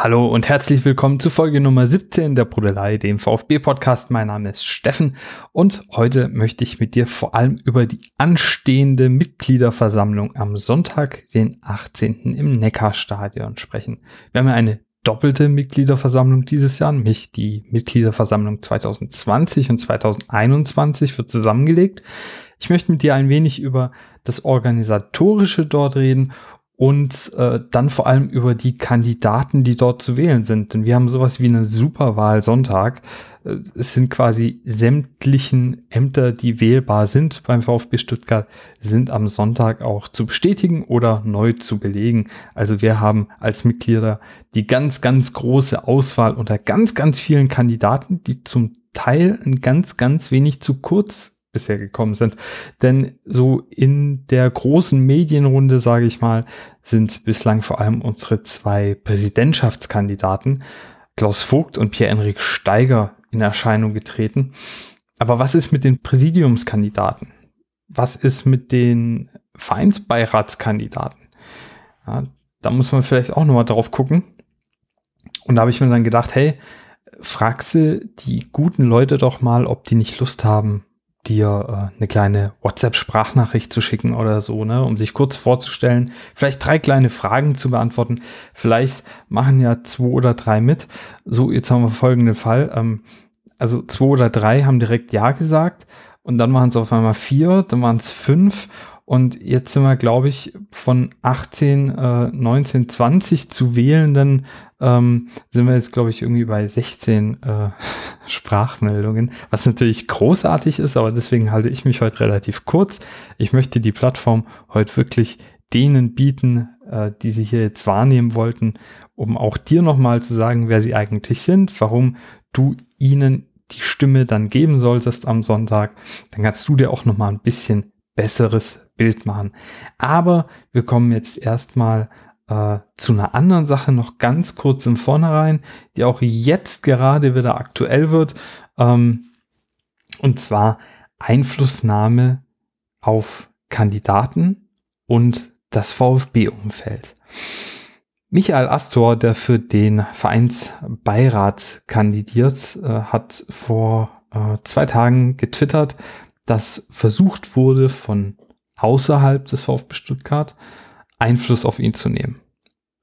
Hallo und herzlich willkommen zu Folge Nummer 17 der Brudelei, dem VfB-Podcast. Mein Name ist Steffen und heute möchte ich mit dir vor allem über die anstehende Mitgliederversammlung am Sonntag, den 18. im Neckarstadion sprechen. Wir haben ja eine doppelte Mitgliederversammlung dieses Jahr, nämlich die Mitgliederversammlung 2020 und 2021 wird zusammengelegt. Ich möchte mit dir ein wenig über das Organisatorische dort reden und äh, dann vor allem über die Kandidaten, die dort zu wählen sind. Denn wir haben sowas wie eine Superwahl Sonntag. Äh, es sind quasi sämtlichen Ämter, die wählbar sind beim VfB Stuttgart, sind am Sonntag auch zu bestätigen oder neu zu belegen. Also wir haben als Mitglieder die ganz, ganz große Auswahl unter ganz, ganz vielen Kandidaten, die zum Teil ein ganz, ganz wenig zu kurz bisher gekommen sind. Denn so in der großen Medienrunde, sage ich mal, sind bislang vor allem unsere zwei Präsidentschaftskandidaten, Klaus Vogt und Pierre-Enrik Steiger, in Erscheinung getreten. Aber was ist mit den Präsidiumskandidaten? Was ist mit den Vereinsbeiratskandidaten? Ja, da muss man vielleicht auch nochmal drauf gucken. Und da habe ich mir dann gedacht, hey, fragst du die guten Leute doch mal, ob die nicht Lust haben, dir äh, eine kleine WhatsApp-Sprachnachricht zu schicken oder so, ne, um sich kurz vorzustellen, vielleicht drei kleine Fragen zu beantworten. Vielleicht machen ja zwei oder drei mit. So, jetzt haben wir folgenden Fall. Ähm, also zwei oder drei haben direkt Ja gesagt und dann waren es auf einmal vier, dann waren es fünf und jetzt sind wir, glaube ich, von 18, äh, 19, 20 zu wählenden, ähm, sind wir jetzt, glaube ich, irgendwie bei 16 äh, Sprachmeldungen, was natürlich großartig ist, aber deswegen halte ich mich heute relativ kurz. Ich möchte die Plattform heute wirklich denen bieten, äh, die sie hier jetzt wahrnehmen wollten, um auch dir nochmal zu sagen, wer sie eigentlich sind, warum du ihnen die Stimme dann geben solltest am Sonntag. Dann kannst du dir auch nochmal ein bisschen besseres Bild machen. Aber wir kommen jetzt erstmal äh, zu einer anderen Sache noch ganz kurz im Vornherein, die auch jetzt gerade wieder aktuell wird. Ähm, und zwar Einflussnahme auf Kandidaten und das VfB-Umfeld. Michael Astor, der für den Vereinsbeirat kandidiert, äh, hat vor äh, zwei Tagen getwittert, dass versucht wurde, von außerhalb des VfB Stuttgart Einfluss auf ihn zu nehmen.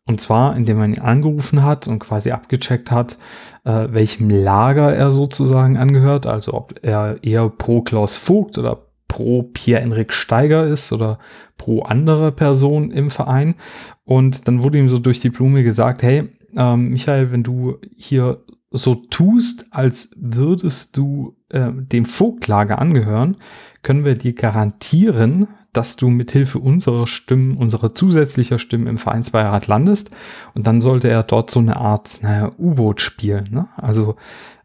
Und zwar, indem man ihn angerufen hat und quasi abgecheckt hat, äh, welchem Lager er sozusagen angehört, also ob er eher pro Klaus Vogt oder pro Pierre-Enrik Steiger ist oder pro andere Person im Verein. Und dann wurde ihm so durch die Blume gesagt, hey, ähm, Michael, wenn du hier so tust, als würdest du äh, dem Vogtlager angehören, können wir dir garantieren, dass du mithilfe unserer Stimmen, unserer zusätzlicher Stimmen im Vereinsbeirat landest. Und dann sollte er dort so eine Art, naja, U-Boot spielen. Ne? Also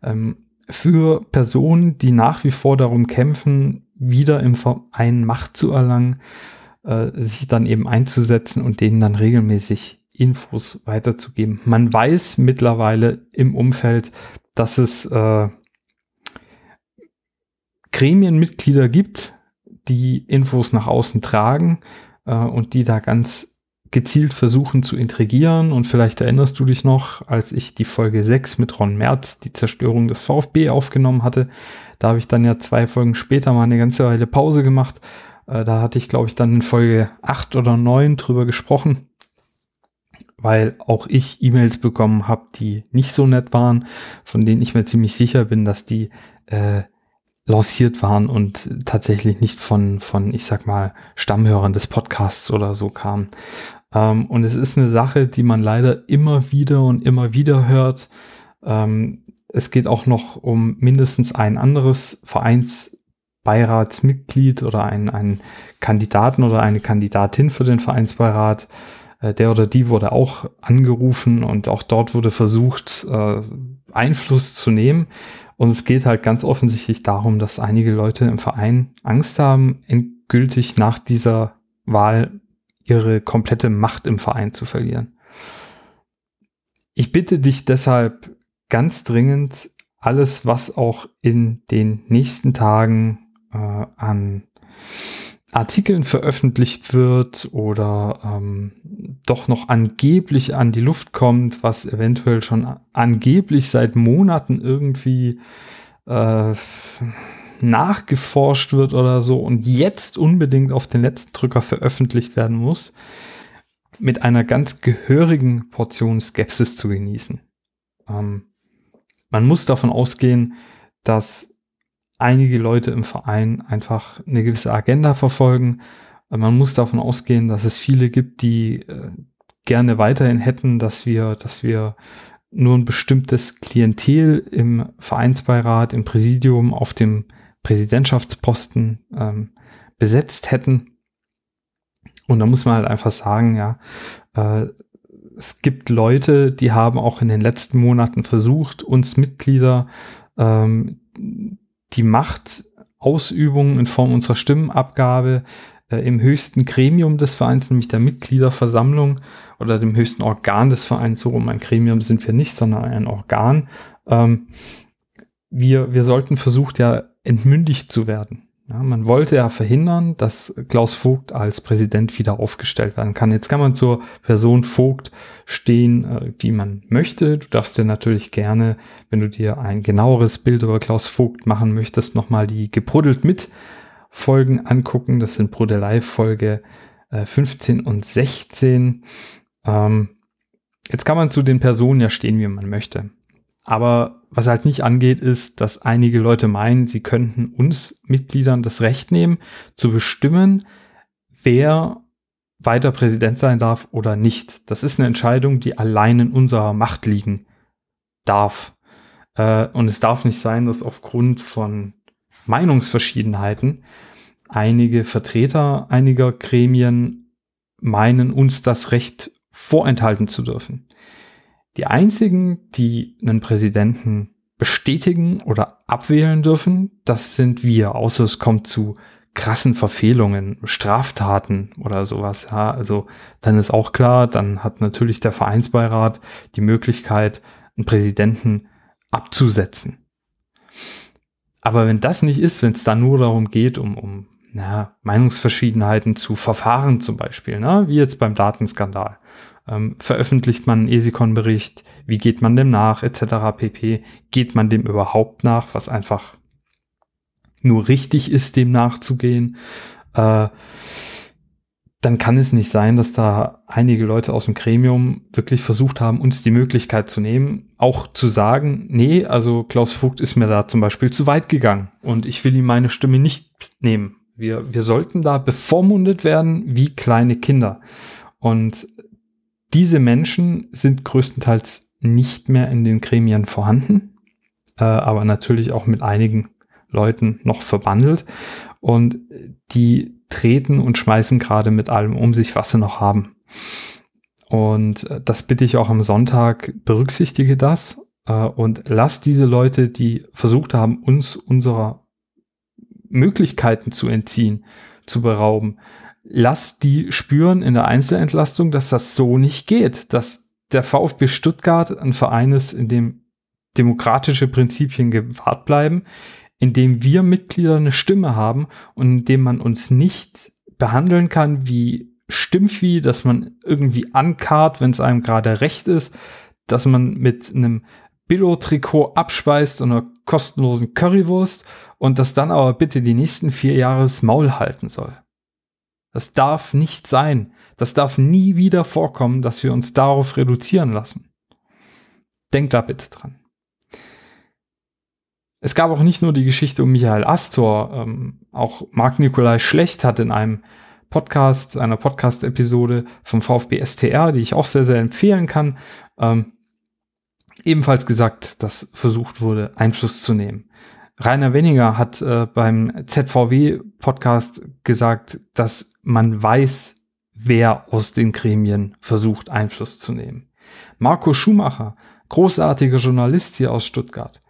ähm, für Personen, die nach wie vor darum kämpfen, wieder im Verein Macht zu erlangen, äh, sich dann eben einzusetzen und denen dann regelmäßig Infos weiterzugeben. Man weiß mittlerweile im Umfeld, dass es äh, Gremienmitglieder gibt, die Infos nach außen tragen äh, und die da ganz gezielt versuchen zu intrigieren. Und vielleicht erinnerst du dich noch, als ich die Folge 6 mit Ron Merz, die Zerstörung des VfB, aufgenommen hatte. Da habe ich dann ja zwei Folgen später mal eine ganze Weile Pause gemacht. Äh, da hatte ich, glaube ich, dann in Folge 8 oder 9 drüber gesprochen weil auch ich E-Mails bekommen habe, die nicht so nett waren, von denen ich mir ziemlich sicher bin, dass die äh, lanciert waren und tatsächlich nicht von, von, ich sag mal, Stammhörern des Podcasts oder so kamen. Ähm, und es ist eine Sache, die man leider immer wieder und immer wieder hört. Ähm, es geht auch noch um mindestens ein anderes Vereinsbeiratsmitglied oder einen, einen Kandidaten oder eine Kandidatin für den Vereinsbeirat. Äh, der oder die wurde auch angerufen und auch dort wurde versucht, äh, Einfluss zu nehmen. Und es geht halt ganz offensichtlich darum, dass einige Leute im Verein Angst haben, endgültig nach dieser Wahl ihre komplette Macht im Verein zu verlieren. Ich bitte dich deshalb ganz dringend, alles, was auch in den nächsten Tagen äh, an Artikeln veröffentlicht wird oder ähm, doch noch angeblich an die Luft kommt, was eventuell schon angeblich seit Monaten irgendwie äh, nachgeforscht wird oder so und jetzt unbedingt auf den letzten Drücker veröffentlicht werden muss, mit einer ganz gehörigen Portion Skepsis zu genießen. Ähm, man muss davon ausgehen, dass einige Leute im Verein einfach eine gewisse Agenda verfolgen. Man muss davon ausgehen, dass es viele gibt, die äh, gerne weiterhin hätten, dass wir, dass wir nur ein bestimmtes Klientel im Vereinsbeirat, im Präsidium, auf dem Präsidentschaftsposten ähm, besetzt hätten. Und da muss man halt einfach sagen, ja, äh, es gibt Leute, die haben auch in den letzten Monaten versucht, uns Mitglieder ähm, die Machtausübung in Form unserer Stimmenabgabe äh, im höchsten Gremium des Vereins, nämlich der Mitgliederversammlung oder dem höchsten Organ des Vereins, so um ein Gremium sind wir nicht, sondern ein Organ. Ähm, wir, wir sollten versucht ja entmündigt zu werden. Ja, man wollte ja verhindern, dass Klaus Vogt als Präsident wieder aufgestellt werden kann. Jetzt kann man zur Person Vogt stehen, äh, wie man möchte. Du darfst dir natürlich gerne, wenn du dir ein genaueres Bild über Klaus Vogt machen möchtest, nochmal die gebrudelt mit Folgen angucken. Das sind Brudelei Folge äh, 15 und 16. Ähm, jetzt kann man zu den Personen ja stehen, wie man möchte. Aber was halt nicht angeht, ist, dass einige Leute meinen, sie könnten uns Mitgliedern das Recht nehmen, zu bestimmen, wer weiter Präsident sein darf oder nicht. Das ist eine Entscheidung, die allein in unserer Macht liegen darf. Äh, und es darf nicht sein, dass aufgrund von Meinungsverschiedenheiten einige Vertreter einiger Gremien meinen, uns das Recht vorenthalten zu dürfen. Die einzigen, die einen Präsidenten bestätigen oder abwählen dürfen, das sind wir, außer es kommt zu krassen Verfehlungen, Straftaten oder sowas. Ja, also dann ist auch klar, dann hat natürlich der Vereinsbeirat die Möglichkeit, einen Präsidenten abzusetzen. Aber wenn das nicht ist, wenn es dann nur darum geht, um, um na, Meinungsverschiedenheiten zu Verfahren zum Beispiel, ne, wie jetzt beim Datenskandal, ähm, veröffentlicht man einen ESICON-Bericht, wie geht man dem nach, etc. pp. Geht man dem überhaupt nach, was einfach nur richtig ist, dem nachzugehen? Äh, dann kann es nicht sein, dass da einige Leute aus dem Gremium wirklich versucht haben, uns die Möglichkeit zu nehmen, auch zu sagen, nee, also Klaus Vogt ist mir da zum Beispiel zu weit gegangen und ich will ihm meine Stimme nicht nehmen. Wir, wir sollten da bevormundet werden wie kleine Kinder. Und diese Menschen sind größtenteils nicht mehr in den Gremien vorhanden, äh, aber natürlich auch mit einigen Leuten noch verbandelt. Und die treten und schmeißen gerade mit allem um sich, was sie noch haben. Und äh, das bitte ich auch am Sonntag, berücksichtige das äh, und lass diese Leute, die versucht haben, uns unserer Möglichkeiten zu entziehen, zu berauben, lass die spüren in der Einzelentlastung, dass das so nicht geht, dass der VfB Stuttgart ein Verein ist, in dem demokratische Prinzipien gewahrt bleiben, in dem wir Mitglieder eine Stimme haben und in dem man uns nicht behandeln kann wie Stimmvieh, dass man irgendwie ankarrt, wenn es einem gerade recht ist, dass man mit einem Billo-Trikot abspeist und einer kostenlosen Currywurst und das dann aber bitte die nächsten vier Jahre das Maul halten soll. Das darf nicht sein. Das darf nie wieder vorkommen, dass wir uns darauf reduzieren lassen. Denkt da bitte dran. Es gab auch nicht nur die Geschichte um Michael Astor, ähm, auch Marc Nikolai Schlecht hat in einem Podcast, einer Podcast-Episode vom VfB STR, die ich auch sehr, sehr empfehlen kann, ähm, ebenfalls gesagt, dass versucht wurde, Einfluss zu nehmen. Rainer Weniger hat äh, beim ZVW-Podcast gesagt, dass man weiß, wer aus den Gremien versucht, Einfluss zu nehmen. Marco Schumacher, großartiger Journalist hier aus Stuttgart.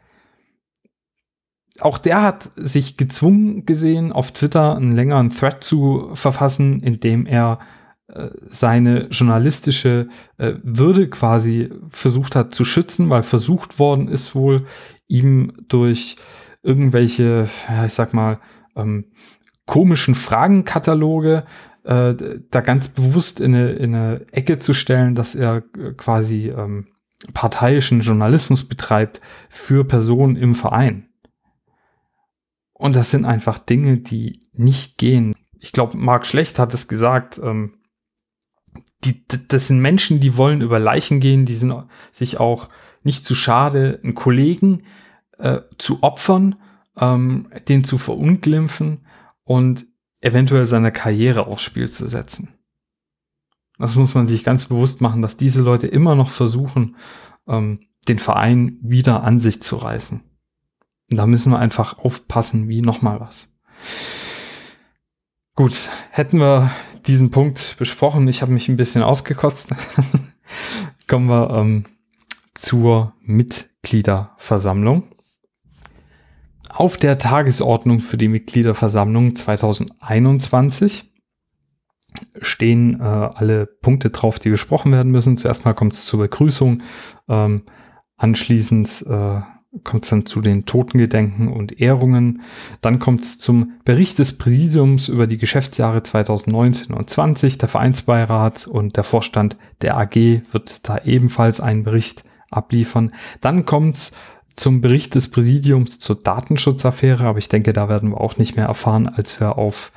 Auch der hat sich gezwungen gesehen, auf Twitter einen längeren Thread zu verfassen, in dem er äh, seine journalistische äh, Würde quasi versucht hat zu schützen, weil versucht worden ist wohl, ihm durch irgendwelche, ja, ich sag mal, ähm, komischen Fragenkataloge äh, da ganz bewusst in eine, in eine Ecke zu stellen, dass er äh, quasi ähm, parteiischen Journalismus betreibt für Personen im Verein. Und das sind einfach Dinge, die nicht gehen. Ich glaube, Marc Schlecht hat es gesagt, ähm, die, das sind Menschen, die wollen über Leichen gehen, die sind sich auch nicht zu schade, einen Kollegen äh, zu opfern, ähm, den zu verunglimpfen und eventuell seine Karriere aufs Spiel zu setzen. Das muss man sich ganz bewusst machen, dass diese Leute immer noch versuchen, ähm, den Verein wieder an sich zu reißen. Und da müssen wir einfach aufpassen, wie nochmal was. Gut, hätten wir diesen Punkt besprochen. Ich habe mich ein bisschen ausgekotzt. Kommen wir ähm, zur Mitgliederversammlung. Auf der Tagesordnung für die Mitgliederversammlung 2021 stehen äh, alle Punkte drauf, die besprochen werden müssen. Zuerst mal kommt es zur Begrüßung, ähm, anschließend äh, kommt es dann zu den Totengedenken und Ehrungen. Dann kommt es zum Bericht des Präsidiums über die Geschäftsjahre 2019 und 20. Der Vereinsbeirat und der Vorstand der AG wird da ebenfalls einen Bericht abliefern. Dann kommt es zum Bericht des Präsidiums zur Datenschutzaffäre, aber ich denke, da werden wir auch nicht mehr erfahren, als wir auf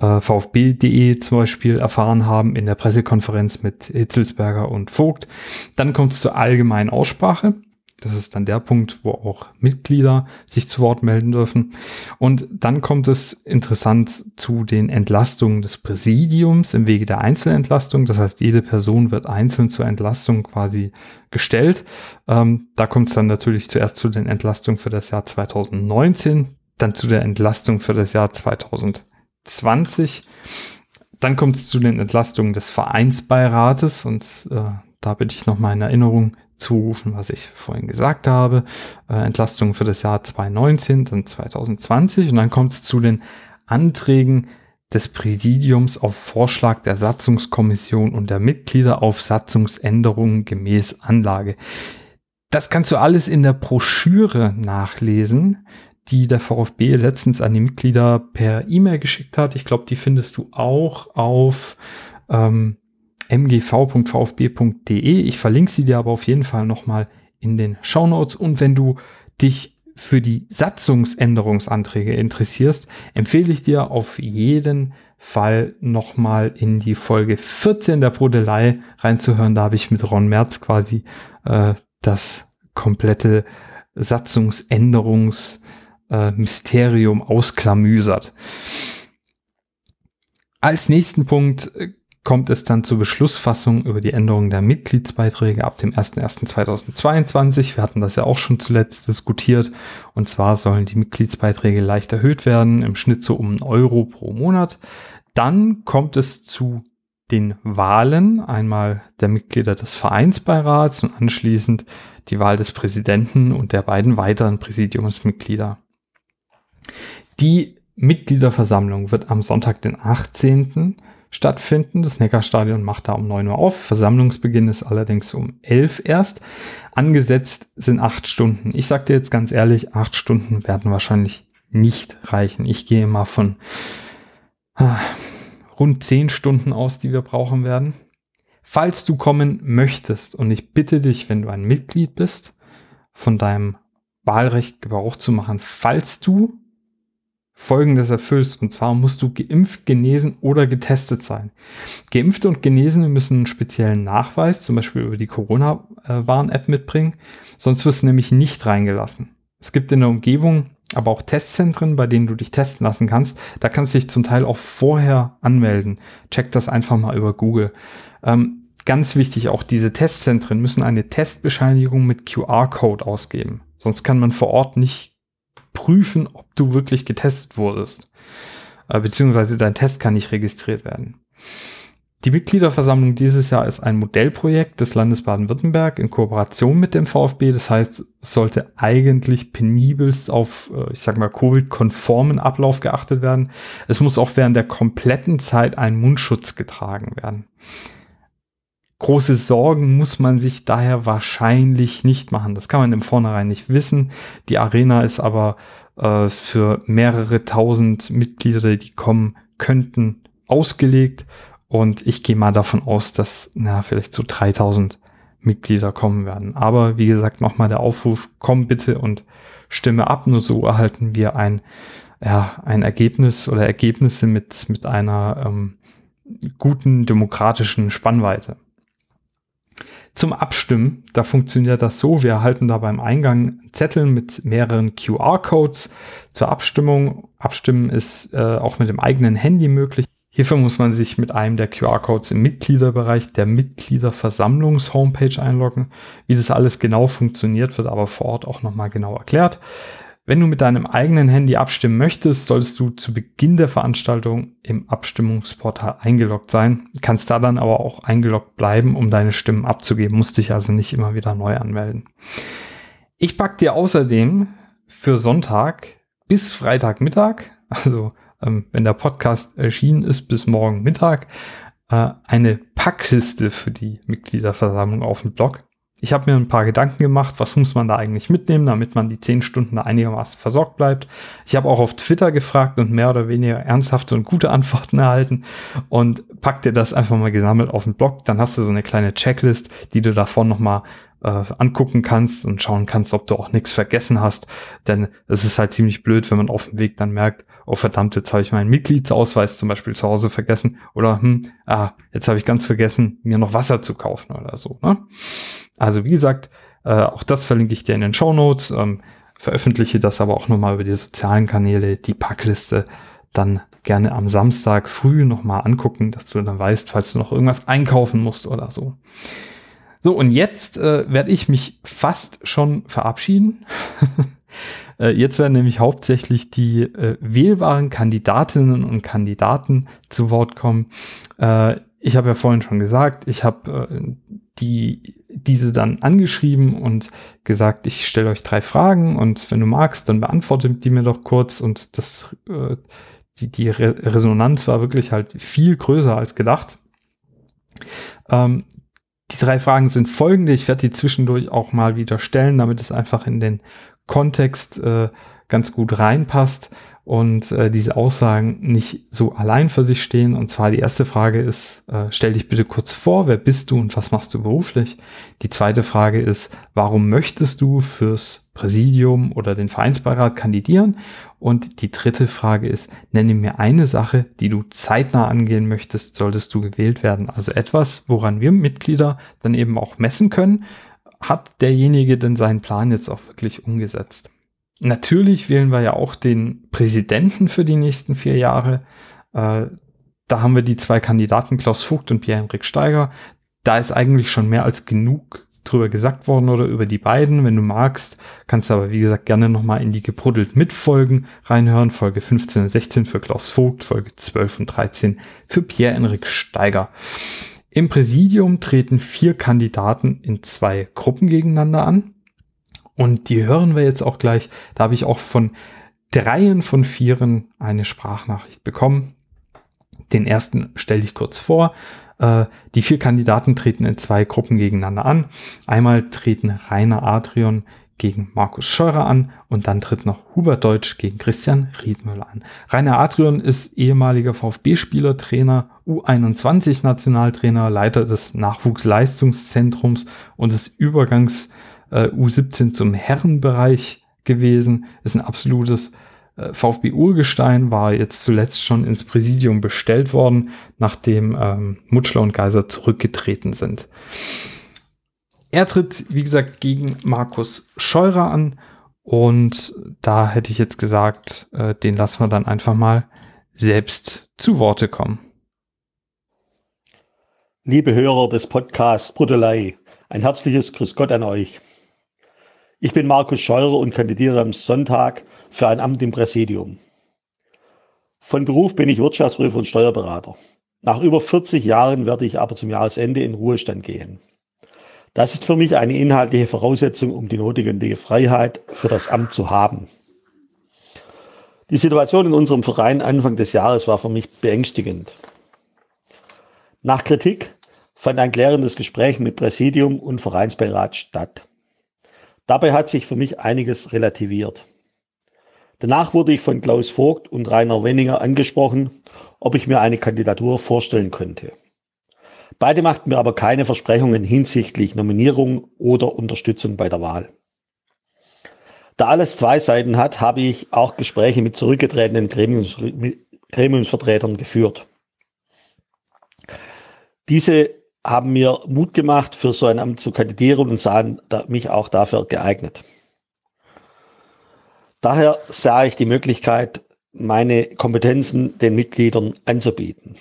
äh, VfB.de zum Beispiel erfahren haben in der Pressekonferenz mit Hitzelsberger und Vogt. Dann kommt es zur allgemeinen Aussprache. Das ist dann der Punkt, wo auch Mitglieder sich zu Wort melden dürfen. Und dann kommt es interessant zu den Entlastungen des Präsidiums im Wege der Einzelentlastung. Das heißt, jede Person wird einzeln zur Entlastung quasi gestellt. Ähm, da kommt es dann natürlich zuerst zu den Entlastungen für das Jahr 2019, dann zu der Entlastung für das Jahr 2020. Dann kommt es zu den Entlastungen des Vereinsbeirates und äh, da bitte ich nochmal in Erinnerung zurufen, was ich vorhin gesagt habe. Äh, Entlastung für das Jahr 2019, dann 2020 und dann kommt es zu den Anträgen des Präsidiums auf Vorschlag der Satzungskommission und der Mitglieder auf Satzungsänderungen gemäß Anlage. Das kannst du alles in der Broschüre nachlesen, die der VfB letztens an die Mitglieder per E-Mail geschickt hat. Ich glaube, die findest du auch auf ähm, mgv.vfb.de. Ich verlinke sie dir aber auf jeden Fall nochmal in den Show Notes. Und wenn du dich für die Satzungsänderungsanträge interessierst, empfehle ich dir auf jeden Fall nochmal in die Folge 14 der Brodelei reinzuhören. Da habe ich mit Ron Merz quasi äh, das komplette Satzungsänderungsmysterium äh, ausklamüsert. Als nächsten Punkt äh, kommt es dann zur Beschlussfassung über die Änderung der Mitgliedsbeiträge ab dem 01.01.2022. Wir hatten das ja auch schon zuletzt diskutiert. Und zwar sollen die Mitgliedsbeiträge leicht erhöht werden, im Schnitt so um einen Euro pro Monat. Dann kommt es zu den Wahlen, einmal der Mitglieder des Vereinsbeirats und anschließend die Wahl des Präsidenten und der beiden weiteren Präsidiumsmitglieder. Die Mitgliederversammlung wird am Sonntag, den 18 stattfinden. Das Neckarstadion macht da um 9 Uhr auf. Versammlungsbeginn ist allerdings um 11 erst. Angesetzt sind acht Stunden. Ich sag dir jetzt ganz ehrlich, acht Stunden werden wahrscheinlich nicht reichen. Ich gehe mal von äh, rund 10 Stunden aus, die wir brauchen werden. Falls du kommen möchtest, und ich bitte dich, wenn du ein Mitglied bist, von deinem Wahlrecht Gebrauch zu machen, falls du Folgendes erfüllst. Und zwar musst du geimpft, genesen oder getestet sein. Geimpfte und Genesene müssen einen speziellen Nachweis, zum Beispiel über die Corona-Warn-App mitbringen. Sonst wirst du nämlich nicht reingelassen. Es gibt in der Umgebung aber auch Testzentren, bei denen du dich testen lassen kannst. Da kannst du dich zum Teil auch vorher anmelden. Check das einfach mal über Google. Ähm, ganz wichtig, auch diese Testzentren müssen eine Testbescheinigung mit QR-Code ausgeben. Sonst kann man vor Ort nicht prüfen, ob du wirklich getestet wurdest. Äh, beziehungsweise dein Test kann nicht registriert werden. Die Mitgliederversammlung dieses Jahr ist ein Modellprojekt des Landes Baden-Württemberg in Kooperation mit dem VfB. Das heißt, es sollte eigentlich penibelst auf, äh, ich sag mal, Covid-konformen Ablauf geachtet werden. Es muss auch während der kompletten Zeit ein Mundschutz getragen werden. Große Sorgen muss man sich daher wahrscheinlich nicht machen. Das kann man im Vornherein nicht wissen. Die Arena ist aber äh, für mehrere tausend Mitglieder, die kommen könnten, ausgelegt. Und ich gehe mal davon aus, dass na, vielleicht so 3000 Mitglieder kommen werden. Aber wie gesagt, nochmal der Aufruf, komm bitte und stimme ab. Nur so erhalten wir ein, ja, ein Ergebnis oder Ergebnisse mit, mit einer ähm, guten demokratischen Spannweite. Zum Abstimmen, da funktioniert das so, wir erhalten da beim Eingang Zettel mit mehreren QR-Codes zur Abstimmung. Abstimmen ist äh, auch mit dem eigenen Handy möglich. Hierfür muss man sich mit einem der QR-Codes im Mitgliederbereich der Mitgliederversammlungs-Homepage einloggen. Wie das alles genau funktioniert, wird aber vor Ort auch nochmal genau erklärt. Wenn du mit deinem eigenen Handy abstimmen möchtest, solltest du zu Beginn der Veranstaltung im Abstimmungsportal eingeloggt sein. Kannst da dann aber auch eingeloggt bleiben, um deine Stimmen abzugeben. Musst dich also nicht immer wieder neu anmelden. Ich pack dir außerdem für Sonntag bis Freitagmittag, also ähm, wenn der Podcast erschienen ist, bis morgen Mittag, äh, eine Packliste für die Mitgliederversammlung auf dem Blog. Ich habe mir ein paar Gedanken gemacht, was muss man da eigentlich mitnehmen, damit man die zehn Stunden da einigermaßen versorgt bleibt. Ich habe auch auf Twitter gefragt und mehr oder weniger ernsthafte und gute Antworten erhalten und pack dir das einfach mal gesammelt auf den Blog. Dann hast du so eine kleine Checklist, die du davon nochmal äh, angucken kannst und schauen kannst, ob du auch nichts vergessen hast. Denn es ist halt ziemlich blöd, wenn man auf dem Weg dann merkt, oh verdammt, jetzt habe ich meinen Mitgliedsausweis zum Beispiel zu Hause vergessen oder hm, ah, jetzt habe ich ganz vergessen, mir noch Wasser zu kaufen oder so. Ne? Also wie gesagt, äh, auch das verlinke ich dir in den Show Notes, ähm, veröffentliche das aber auch nochmal über die sozialen Kanäle, die Packliste dann gerne am Samstag früh nochmal angucken, dass du dann weißt, falls du noch irgendwas einkaufen musst oder so. So, und jetzt äh, werde ich mich fast schon verabschieden. Äh, jetzt werden nämlich hauptsächlich die äh, wählbaren Kandidatinnen und Kandidaten zu Wort kommen. Ich habe ja vorhin schon gesagt, ich habe äh, die, diese dann angeschrieben und gesagt, ich stelle euch drei Fragen und wenn du magst, dann beantwortet die mir doch kurz und das, äh, die, die Re Resonanz war wirklich halt viel größer als gedacht. Ähm, die drei Fragen sind folgende. Ich werde die zwischendurch auch mal wieder stellen, damit es einfach in den Kontext äh, ganz gut reinpasst und äh, diese Aussagen nicht so allein für sich stehen. Und zwar die erste Frage ist, äh, stell dich bitte kurz vor, wer bist du und was machst du beruflich? Die zweite Frage ist, warum möchtest du fürs Präsidium oder den Vereinsbeirat kandidieren? Und die dritte Frage ist, nenne mir eine Sache, die du zeitnah angehen möchtest, solltest du gewählt werden. Also etwas, woran wir Mitglieder dann eben auch messen können. Hat derjenige denn seinen Plan jetzt auch wirklich umgesetzt? Natürlich wählen wir ja auch den Präsidenten für die nächsten vier Jahre. Äh, da haben wir die zwei Kandidaten Klaus Vogt und Pierre-Henrik Steiger. Da ist eigentlich schon mehr als genug drüber gesagt worden oder über die beiden. Wenn du magst, kannst du aber wie gesagt gerne nochmal in die gebruddelt mitfolgen reinhören. Folge 15 und 16 für Klaus Vogt, Folge 12 und 13 für Pierre-Henrik Steiger. Im Präsidium treten vier Kandidaten in zwei Gruppen gegeneinander an. Und die hören wir jetzt auch gleich. Da habe ich auch von dreien von vieren eine Sprachnachricht bekommen. Den ersten stelle ich kurz vor. Äh, die vier Kandidaten treten in zwei Gruppen gegeneinander an. Einmal treten Rainer Adrian gegen Markus Scheurer an und dann tritt noch Hubert Deutsch gegen Christian Riedmüller an. Rainer Adrian ist ehemaliger VfB-Spieler, Trainer, U21-Nationaltrainer, Leiter des Nachwuchsleistungszentrums und des Übergangs äh, U17 zum Herrenbereich gewesen, ist ein absolutes äh, VfB-Urgestein, war jetzt zuletzt schon ins Präsidium bestellt worden, nachdem ähm, Mutschler und Geiser zurückgetreten sind. Er tritt, wie gesagt, gegen Markus Scheurer an und da hätte ich jetzt gesagt, äh, den lassen wir dann einfach mal selbst zu Worte kommen. Liebe Hörer des Podcasts Bruttelei, ein herzliches Grüß Gott an euch. Ich bin Markus Scheurer und kandidiere am Sonntag für ein Amt im Präsidium. Von Beruf bin ich Wirtschaftsprüfer und Steuerberater. Nach über 40 Jahren werde ich aber zum Jahresende in Ruhestand gehen. Das ist für mich eine inhaltliche Voraussetzung, um die notwendige Freiheit für das Amt zu haben. Die Situation in unserem Verein Anfang des Jahres war für mich beängstigend. Nach Kritik fand ein klärendes Gespräch mit Präsidium und Vereinsbeirat statt. Dabei hat sich für mich einiges relativiert. Danach wurde ich von Klaus Vogt und Rainer Wenninger angesprochen, ob ich mir eine Kandidatur vorstellen könnte. Beide machten mir aber keine Versprechungen hinsichtlich Nominierung oder Unterstützung bei der Wahl. Da alles zwei Seiten hat, habe ich auch Gespräche mit zurückgetretenen Gremiums, Gremiumsvertretern geführt. Diese haben mir Mut gemacht, für so ein Amt zu kandidieren und sahen mich auch dafür geeignet. Daher sah ich die Möglichkeit, meine Kompetenzen den Mitgliedern anzubieten.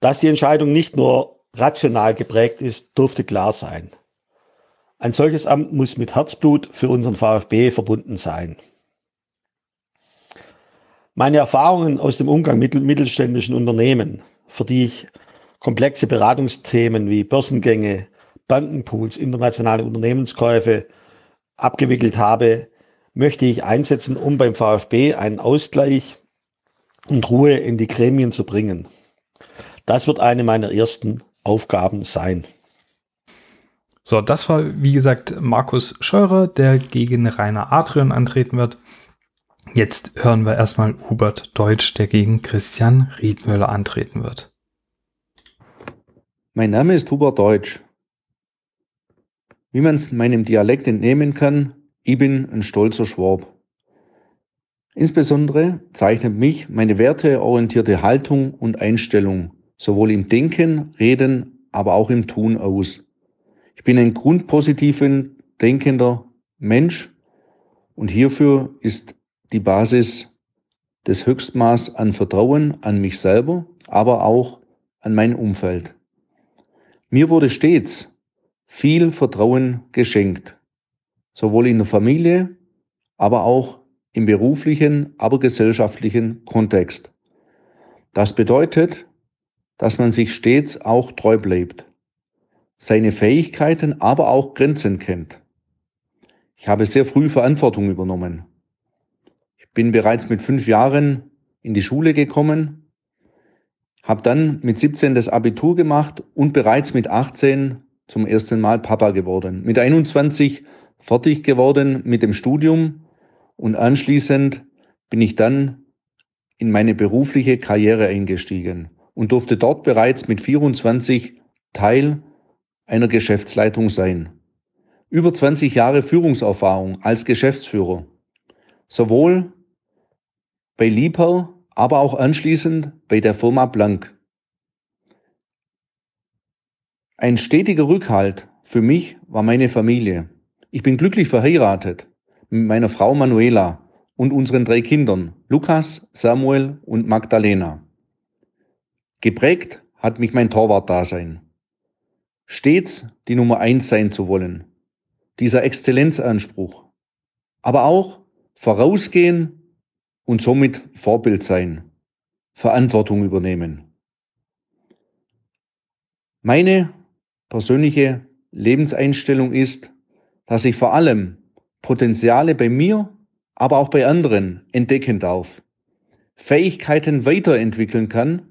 Dass die Entscheidung nicht nur rational geprägt ist, durfte klar sein. Ein solches Amt muss mit Herzblut für unseren VfB verbunden sein. Meine Erfahrungen aus dem Umgang mit mittelständischen Unternehmen, für die ich komplexe Beratungsthemen wie Börsengänge, Bankenpools, internationale Unternehmenskäufe abgewickelt habe, möchte ich einsetzen, um beim VfB einen Ausgleich und Ruhe in die Gremien zu bringen. Das wird eine meiner ersten Aufgaben sein. So, das war wie gesagt Markus Scheurer, der gegen Rainer Adrian antreten wird. Jetzt hören wir erstmal Hubert Deutsch, der gegen Christian Riedmüller antreten wird. Mein Name ist Hubert Deutsch. Wie man es meinem Dialekt entnehmen kann, ich bin ein stolzer Schwab. Insbesondere zeichnet mich meine werteorientierte Haltung und Einstellung sowohl im Denken, Reden, aber auch im Tun aus. Ich bin ein grundpositiven, denkender Mensch und hierfür ist die Basis des Höchstmaß an Vertrauen an mich selber, aber auch an mein Umfeld. Mir wurde stets viel Vertrauen geschenkt sowohl in der Familie, aber auch im beruflichen, aber gesellschaftlichen Kontext. Das bedeutet, dass man sich stets auch treu bleibt, seine Fähigkeiten, aber auch Grenzen kennt. Ich habe sehr früh Verantwortung übernommen. Ich bin bereits mit fünf Jahren in die Schule gekommen, habe dann mit 17 das Abitur gemacht und bereits mit 18 zum ersten Mal Papa geworden. Mit 21 fertig geworden mit dem Studium und anschließend bin ich dann in meine berufliche Karriere eingestiegen und durfte dort bereits mit 24 Teil einer Geschäftsleitung sein. Über 20 Jahre Führungserfahrung als Geschäftsführer, sowohl bei Liebherr, aber auch anschließend bei der Firma Blank. Ein stetiger Rückhalt für mich war meine Familie. Ich bin glücklich verheiratet mit meiner Frau Manuela und unseren drei Kindern Lukas, Samuel und Magdalena. Geprägt hat mich mein Torwartdasein. Stets die Nummer eins sein zu wollen. Dieser Exzellenzanspruch. Aber auch vorausgehen und somit Vorbild sein. Verantwortung übernehmen. Meine persönliche Lebenseinstellung ist, dass ich vor allem Potenziale bei mir, aber auch bei anderen entdecken darf, Fähigkeiten weiterentwickeln kann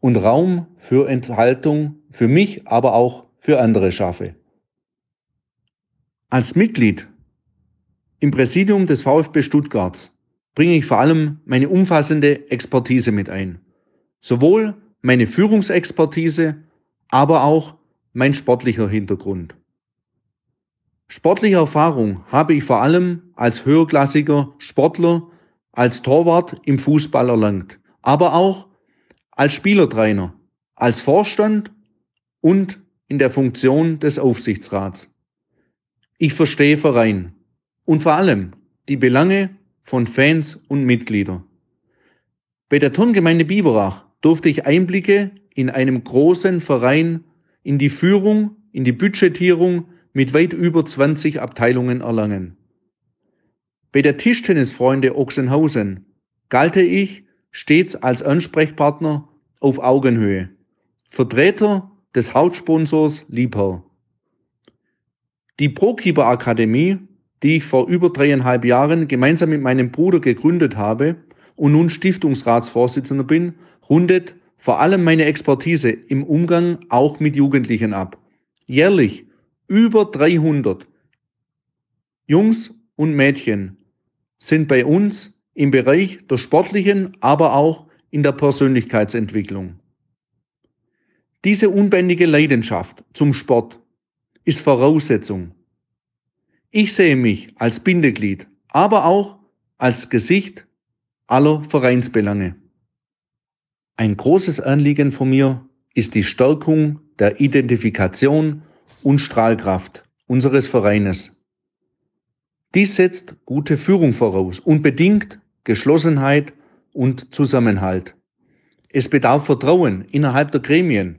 und Raum für Enthaltung für mich, aber auch für andere schaffe. Als Mitglied im Präsidium des VfB Stuttgarts bringe ich vor allem meine umfassende Expertise mit ein. Sowohl meine Führungsexpertise, aber auch mein sportlicher Hintergrund. Sportliche Erfahrung habe ich vor allem als höherklassiger Sportler, als Torwart im Fußball erlangt, aber auch als Spielertrainer, als Vorstand und in der Funktion des Aufsichtsrats. Ich verstehe Verein und vor allem die Belange von Fans und Mitgliedern. Bei der Turngemeinde Biberach durfte ich Einblicke in einem großen Verein in die Führung, in die Budgetierung, mit weit über 20 Abteilungen erlangen. Bei der Tischtennisfreunde Ochsenhausen galte ich stets als Ansprechpartner auf Augenhöhe, Vertreter des Hauptsponsors Liebherr. Die ProKeeper Akademie, die ich vor über dreieinhalb Jahren gemeinsam mit meinem Bruder gegründet habe und nun Stiftungsratsvorsitzender bin, rundet vor allem meine Expertise im Umgang auch mit Jugendlichen ab. Jährlich über 300 Jungs und Mädchen sind bei uns im Bereich der sportlichen, aber auch in der Persönlichkeitsentwicklung. Diese unbändige Leidenschaft zum Sport ist Voraussetzung. Ich sehe mich als Bindeglied, aber auch als Gesicht aller Vereinsbelange. Ein großes Anliegen von mir ist die Stärkung der Identifikation und Strahlkraft unseres Vereines. Dies setzt gute Führung voraus und bedingt Geschlossenheit und Zusammenhalt. Es bedarf Vertrauen innerhalb der Gremien,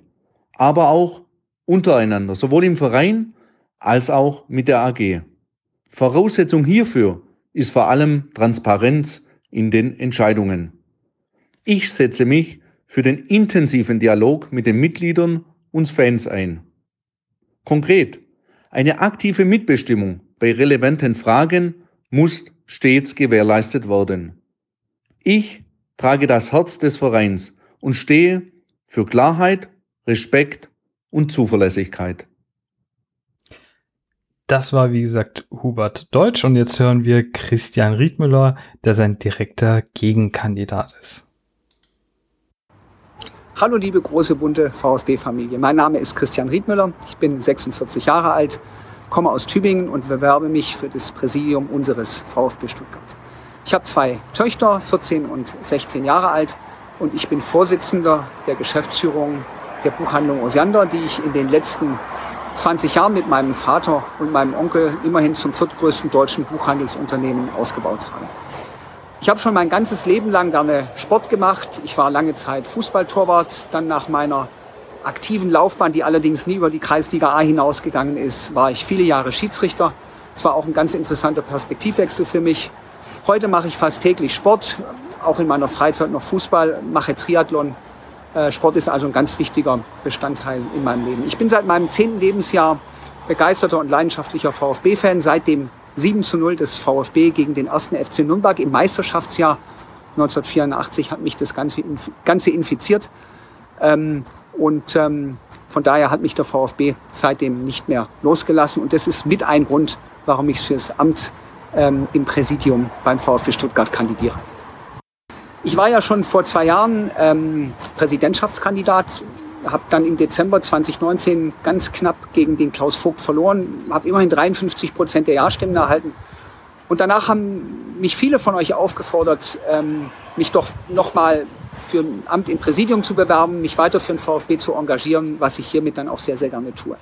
aber auch untereinander, sowohl im Verein als auch mit der AG. Voraussetzung hierfür ist vor allem Transparenz in den Entscheidungen. Ich setze mich für den intensiven Dialog mit den Mitgliedern und Fans ein. Konkret, eine aktive Mitbestimmung bei relevanten Fragen muss stets gewährleistet werden. Ich trage das Herz des Vereins und stehe für Klarheit, Respekt und Zuverlässigkeit. Das war, wie gesagt, Hubert Deutsch und jetzt hören wir Christian Riedmüller, der sein direkter Gegenkandidat ist. Hallo liebe große bunte VfB-Familie. Mein Name ist Christian Riedmüller. Ich bin 46 Jahre alt, komme aus Tübingen und bewerbe mich für das Präsidium unseres VfB Stuttgart. Ich habe zwei Töchter, 14 und 16 Jahre alt und ich bin Vorsitzender der Geschäftsführung der Buchhandlung Osiander, die ich in den letzten 20 Jahren mit meinem Vater und meinem Onkel immerhin zum viertgrößten deutschen Buchhandelsunternehmen ausgebaut habe. Ich habe schon mein ganzes Leben lang gerne Sport gemacht. Ich war lange Zeit Fußballtorwart. Dann nach meiner aktiven Laufbahn, die allerdings nie über die Kreisliga A hinausgegangen ist, war ich viele Jahre Schiedsrichter. Es war auch ein ganz interessanter Perspektivwechsel für mich. Heute mache ich fast täglich Sport, auch in meiner Freizeit noch Fußball, mache Triathlon Sport ist also ein ganz wichtiger Bestandteil in meinem Leben. Ich bin seit meinem zehnten Lebensjahr begeisterter und leidenschaftlicher VfB-Fan. Seit dem 7 zu 0 des VfB gegen den ersten FC Nürnberg im Meisterschaftsjahr 1984 hat mich das Ganze, infiziert. Ähm, und ähm, von daher hat mich der VfB seitdem nicht mehr losgelassen. Und das ist mit ein Grund, warum ich für das Amt ähm, im Präsidium beim VfB Stuttgart kandidiere. Ich war ja schon vor zwei Jahren ähm, Präsidentschaftskandidat, habe dann im Dezember 2019 ganz knapp gegen den Klaus Vogt verloren, habe immerhin 53 Prozent der Ja-Stimmen erhalten. Und danach haben mich viele von euch aufgefordert, ähm, mich doch nochmal für ein Amt im Präsidium zu bewerben, mich weiter für den VfB zu engagieren, was ich hiermit dann auch sehr, sehr gerne tue.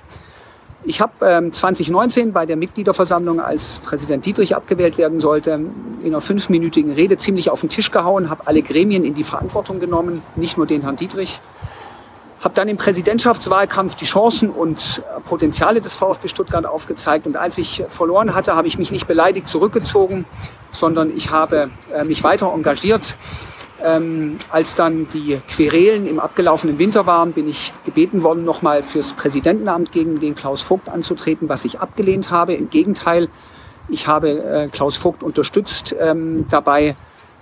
Ich habe ähm, 2019 bei der Mitgliederversammlung, als Präsident Dietrich abgewählt werden sollte, in einer fünfminütigen Rede ziemlich auf den Tisch gehauen, habe alle Gremien in die Verantwortung genommen, nicht nur den Herrn Dietrich. Habe dann im Präsidentschaftswahlkampf die Chancen und Potenziale des VfB Stuttgart aufgezeigt. Und als ich verloren hatte, habe ich mich nicht beleidigt zurückgezogen, sondern ich habe äh, mich weiter engagiert ähm, als dann die Querelen im abgelaufenen Winter waren, bin ich gebeten worden, nochmal fürs Präsidentenamt gegen den Klaus Vogt anzutreten, was ich abgelehnt habe. Im Gegenteil, ich habe äh, Klaus Vogt unterstützt ähm, dabei,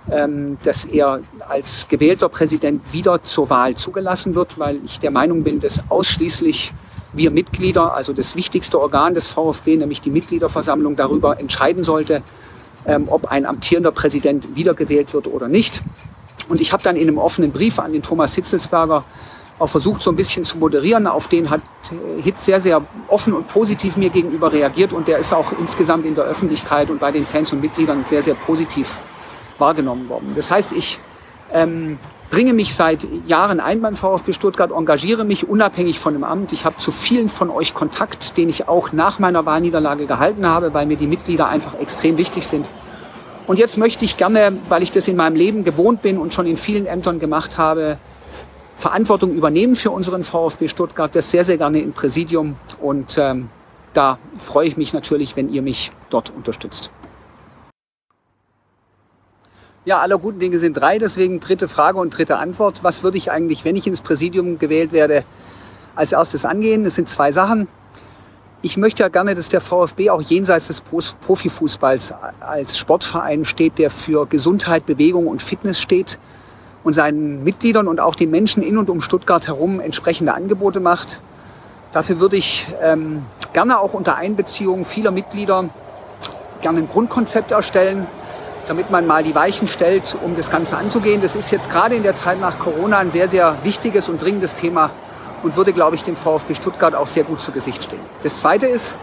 ähm, dass er als gewählter Präsident wieder zur Wahl zugelassen wird, weil ich der Meinung bin, dass ausschließlich wir Mitglieder, also das wichtigste Organ des VfB, nämlich die Mitgliederversammlung, darüber entscheiden sollte, ähm, ob ein amtierender Präsident wiedergewählt wird oder nicht. Und ich habe dann in einem offenen Brief an den Thomas Hitzelsberger auch versucht, so ein bisschen zu moderieren. Auf den hat äh, Hitz sehr, sehr offen und positiv mir gegenüber reagiert und der ist auch insgesamt in der Öffentlichkeit und bei den Fans und Mitgliedern sehr, sehr positiv wahrgenommen worden. Das heißt, ich ähm, bringe mich seit Jahren ein beim VfB Stuttgart, engagiere mich unabhängig von dem Amt. Ich habe zu vielen von euch Kontakt, den ich auch nach meiner Wahlniederlage gehalten habe, weil mir die Mitglieder einfach extrem wichtig sind. Und jetzt möchte ich gerne, weil ich das in meinem Leben gewohnt bin und schon in vielen Ämtern gemacht habe, Verantwortung übernehmen für unseren VfB Stuttgart. Das sehr, sehr gerne im Präsidium. Und ähm, da freue ich mich natürlich, wenn ihr mich dort unterstützt. Ja, aller guten Dinge sind drei, deswegen dritte Frage und dritte Antwort. Was würde ich eigentlich, wenn ich ins Präsidium gewählt werde, als erstes angehen? Es sind zwei Sachen ich möchte ja gerne, dass der VfB auch jenseits des Profifußballs als Sportverein steht, der für Gesundheit, Bewegung und Fitness steht. und seinen Mitgliedern und auch den Menschen in und um Stuttgart herum entsprechende Angebote macht. Dafür würde ich ähm, gerne auch unter Einbeziehung vieler Mitglieder gerne ein Grundkonzept erstellen, damit man mal die Weichen stellt, um das Ganze anzugehen. Das ist jetzt gerade in der Zeit nach Corona ein sehr, sehr wichtiges und dringendes Thema und würde, glaube ich, dem VfB Stuttgart auch sehr gut zu Gesicht stehen. Das Zweite ist,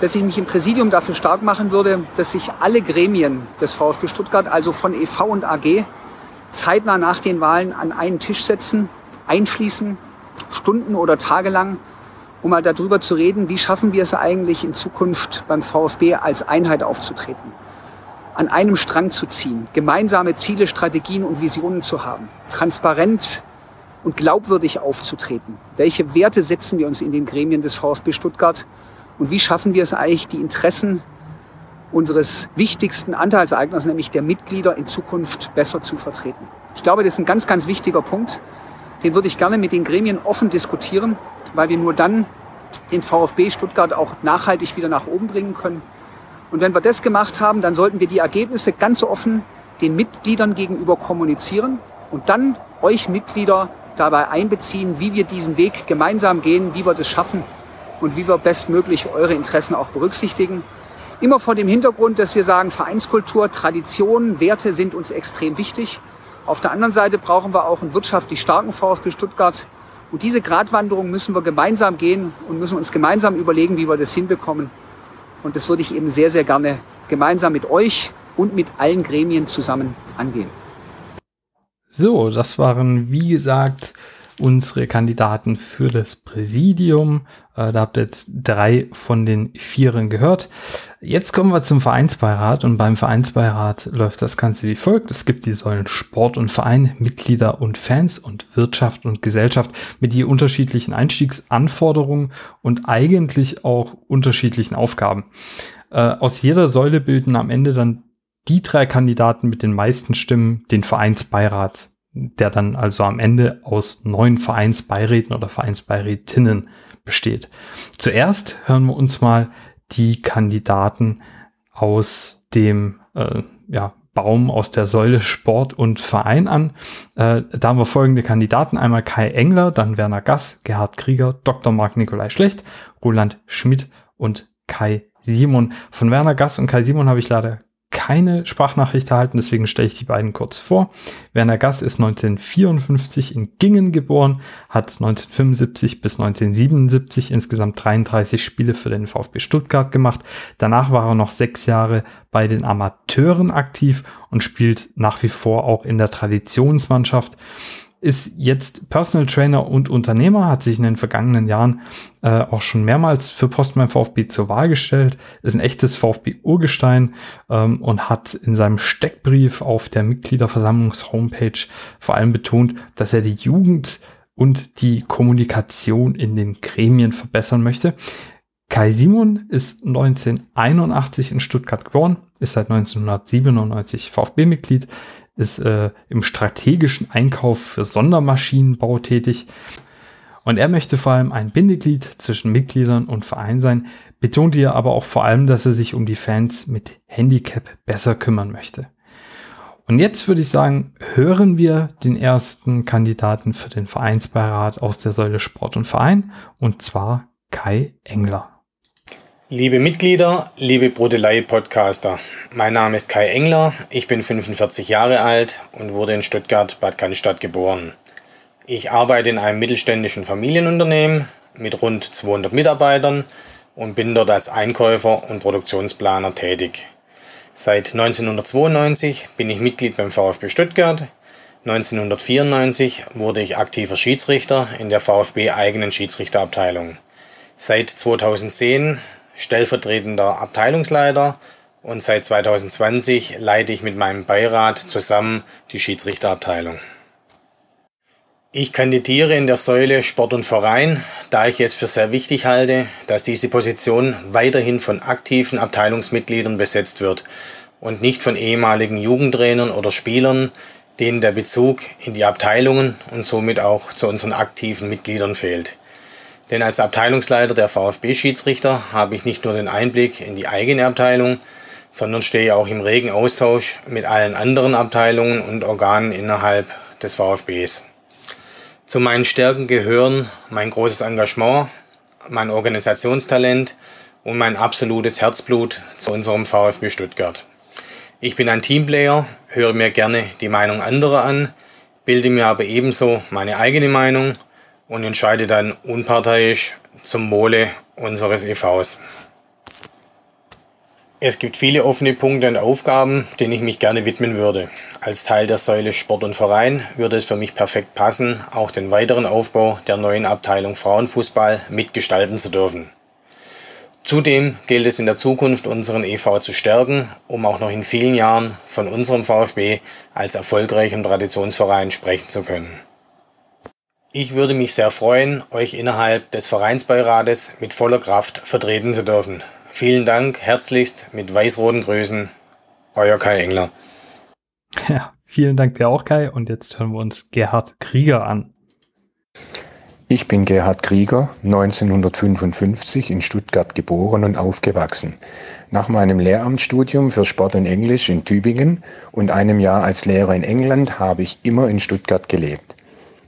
dass ich mich im Präsidium dafür stark machen würde, dass sich alle Gremien des VfB Stuttgart, also von EV und AG, zeitnah nach den Wahlen an einen Tisch setzen, einschließen, Stunden oder Tage lang, um mal darüber zu reden, wie schaffen wir es eigentlich in Zukunft beim VfB als Einheit aufzutreten, an einem Strang zu ziehen, gemeinsame Ziele, Strategien und Visionen zu haben, transparent und glaubwürdig aufzutreten. Welche Werte setzen wir uns in den Gremien des VfB Stuttgart und wie schaffen wir es eigentlich, die Interessen unseres wichtigsten Anteilseigners, nämlich der Mitglieder, in Zukunft besser zu vertreten. Ich glaube, das ist ein ganz, ganz wichtiger Punkt. Den würde ich gerne mit den Gremien offen diskutieren, weil wir nur dann den VfB Stuttgart auch nachhaltig wieder nach oben bringen können. Und wenn wir das gemacht haben, dann sollten wir die Ergebnisse ganz offen den Mitgliedern gegenüber kommunizieren und dann euch Mitglieder dabei einbeziehen, wie wir diesen Weg gemeinsam gehen, wie wir das schaffen und wie wir bestmöglich eure Interessen auch berücksichtigen. Immer vor dem Hintergrund, dass wir sagen, Vereinskultur, Tradition, Werte sind uns extrem wichtig. Auf der anderen Seite brauchen wir auch einen wirtschaftlich starken VfB Stuttgart. Und diese Gratwanderung müssen wir gemeinsam gehen und müssen uns gemeinsam überlegen, wie wir das hinbekommen. Und das würde ich eben sehr, sehr gerne gemeinsam mit euch und mit allen Gremien zusammen angehen. So, das waren, wie gesagt, unsere Kandidaten für das Präsidium. Äh, da habt ihr jetzt drei von den vieren gehört. Jetzt kommen wir zum Vereinsbeirat und beim Vereinsbeirat läuft das Ganze wie folgt. Es gibt die Säulen Sport und Verein, Mitglieder und Fans und Wirtschaft und Gesellschaft mit die unterschiedlichen Einstiegsanforderungen und eigentlich auch unterschiedlichen Aufgaben. Äh, aus jeder Säule bilden am Ende dann die drei Kandidaten mit den meisten Stimmen den Vereinsbeirat der dann also am Ende aus neun Vereinsbeiräten oder Vereinsbeirätinnen besteht. Zuerst hören wir uns mal die Kandidaten aus dem äh, ja, Baum aus der Säule Sport und Verein an. Äh, da haben wir folgende Kandidaten. Einmal Kai Engler, dann Werner Gass, Gerhard Krieger, Dr. Marc Nikolai Schlecht, Roland Schmidt und Kai Simon. Von Werner Gass und Kai Simon habe ich leider keine Sprachnachricht erhalten, deswegen stelle ich die beiden kurz vor. Werner Gass ist 1954 in Gingen geboren, hat 1975 bis 1977 insgesamt 33 Spiele für den VfB Stuttgart gemacht. Danach war er noch sechs Jahre bei den Amateuren aktiv und spielt nach wie vor auch in der Traditionsmannschaft ist jetzt Personal Trainer und Unternehmer, hat sich in den vergangenen Jahren äh, auch schon mehrmals für beim VfB zur Wahl gestellt, ist ein echtes VfB-Urgestein ähm, und hat in seinem Steckbrief auf der Mitgliederversammlungs-Homepage vor allem betont, dass er die Jugend und die Kommunikation in den Gremien verbessern möchte. Kai Simon ist 1981 in Stuttgart geboren, ist seit 1997 VfB-Mitglied, ist äh, im strategischen Einkauf für Sondermaschinenbau tätig. Und er möchte vor allem ein Bindeglied zwischen Mitgliedern und Verein sein, betont hier aber auch vor allem, dass er sich um die Fans mit Handicap besser kümmern möchte. Und jetzt würde ich sagen, hören wir den ersten Kandidaten für den Vereinsbeirat aus der Säule Sport und Verein, und zwar Kai Engler. Liebe Mitglieder, liebe Brodelei-Podcaster, mein Name ist Kai Engler, ich bin 45 Jahre alt und wurde in Stuttgart-Bad Cannstatt geboren. Ich arbeite in einem mittelständischen Familienunternehmen mit rund 200 Mitarbeitern und bin dort als Einkäufer und Produktionsplaner tätig. Seit 1992 bin ich Mitglied beim VfB Stuttgart. 1994 wurde ich aktiver Schiedsrichter in der VfB eigenen Schiedsrichterabteilung. Seit 2010 stellvertretender Abteilungsleiter und seit 2020 leite ich mit meinem Beirat zusammen die Schiedsrichterabteilung. Ich kandidiere in der Säule Sport und Verein, da ich es für sehr wichtig halte, dass diese Position weiterhin von aktiven Abteilungsmitgliedern besetzt wird und nicht von ehemaligen Jugendtrainern oder Spielern, denen der Bezug in die Abteilungen und somit auch zu unseren aktiven Mitgliedern fehlt. Denn als Abteilungsleiter der VfB-Schiedsrichter habe ich nicht nur den Einblick in die eigene Abteilung, sondern stehe auch im regen Austausch mit allen anderen Abteilungen und Organen innerhalb des VfBs. Zu meinen Stärken gehören mein großes Engagement, mein Organisationstalent und mein absolutes Herzblut zu unserem VfB Stuttgart. Ich bin ein Teamplayer, höre mir gerne die Meinung anderer an, bilde mir aber ebenso meine eigene Meinung und entscheide dann unparteiisch zum Wohle unseres EVs. Es gibt viele offene Punkte und Aufgaben, denen ich mich gerne widmen würde. Als Teil der Säule Sport und Verein würde es für mich perfekt passen, auch den weiteren Aufbau der neuen Abteilung Frauenfußball mitgestalten zu dürfen. Zudem gilt es in der Zukunft, unseren EV zu stärken, um auch noch in vielen Jahren von unserem VfB als erfolgreichen Traditionsverein sprechen zu können. Ich würde mich sehr freuen, euch innerhalb des Vereinsbeirates mit voller Kraft vertreten zu dürfen. Vielen Dank, herzlichst mit weiß-roten Grüßen, euer Kai Engler. Ja, vielen Dank dir auch, Kai. Und jetzt hören wir uns Gerhard Krieger an. Ich bin Gerhard Krieger, 1955 in Stuttgart geboren und aufgewachsen. Nach meinem Lehramtsstudium für Sport und Englisch in Tübingen und einem Jahr als Lehrer in England habe ich immer in Stuttgart gelebt.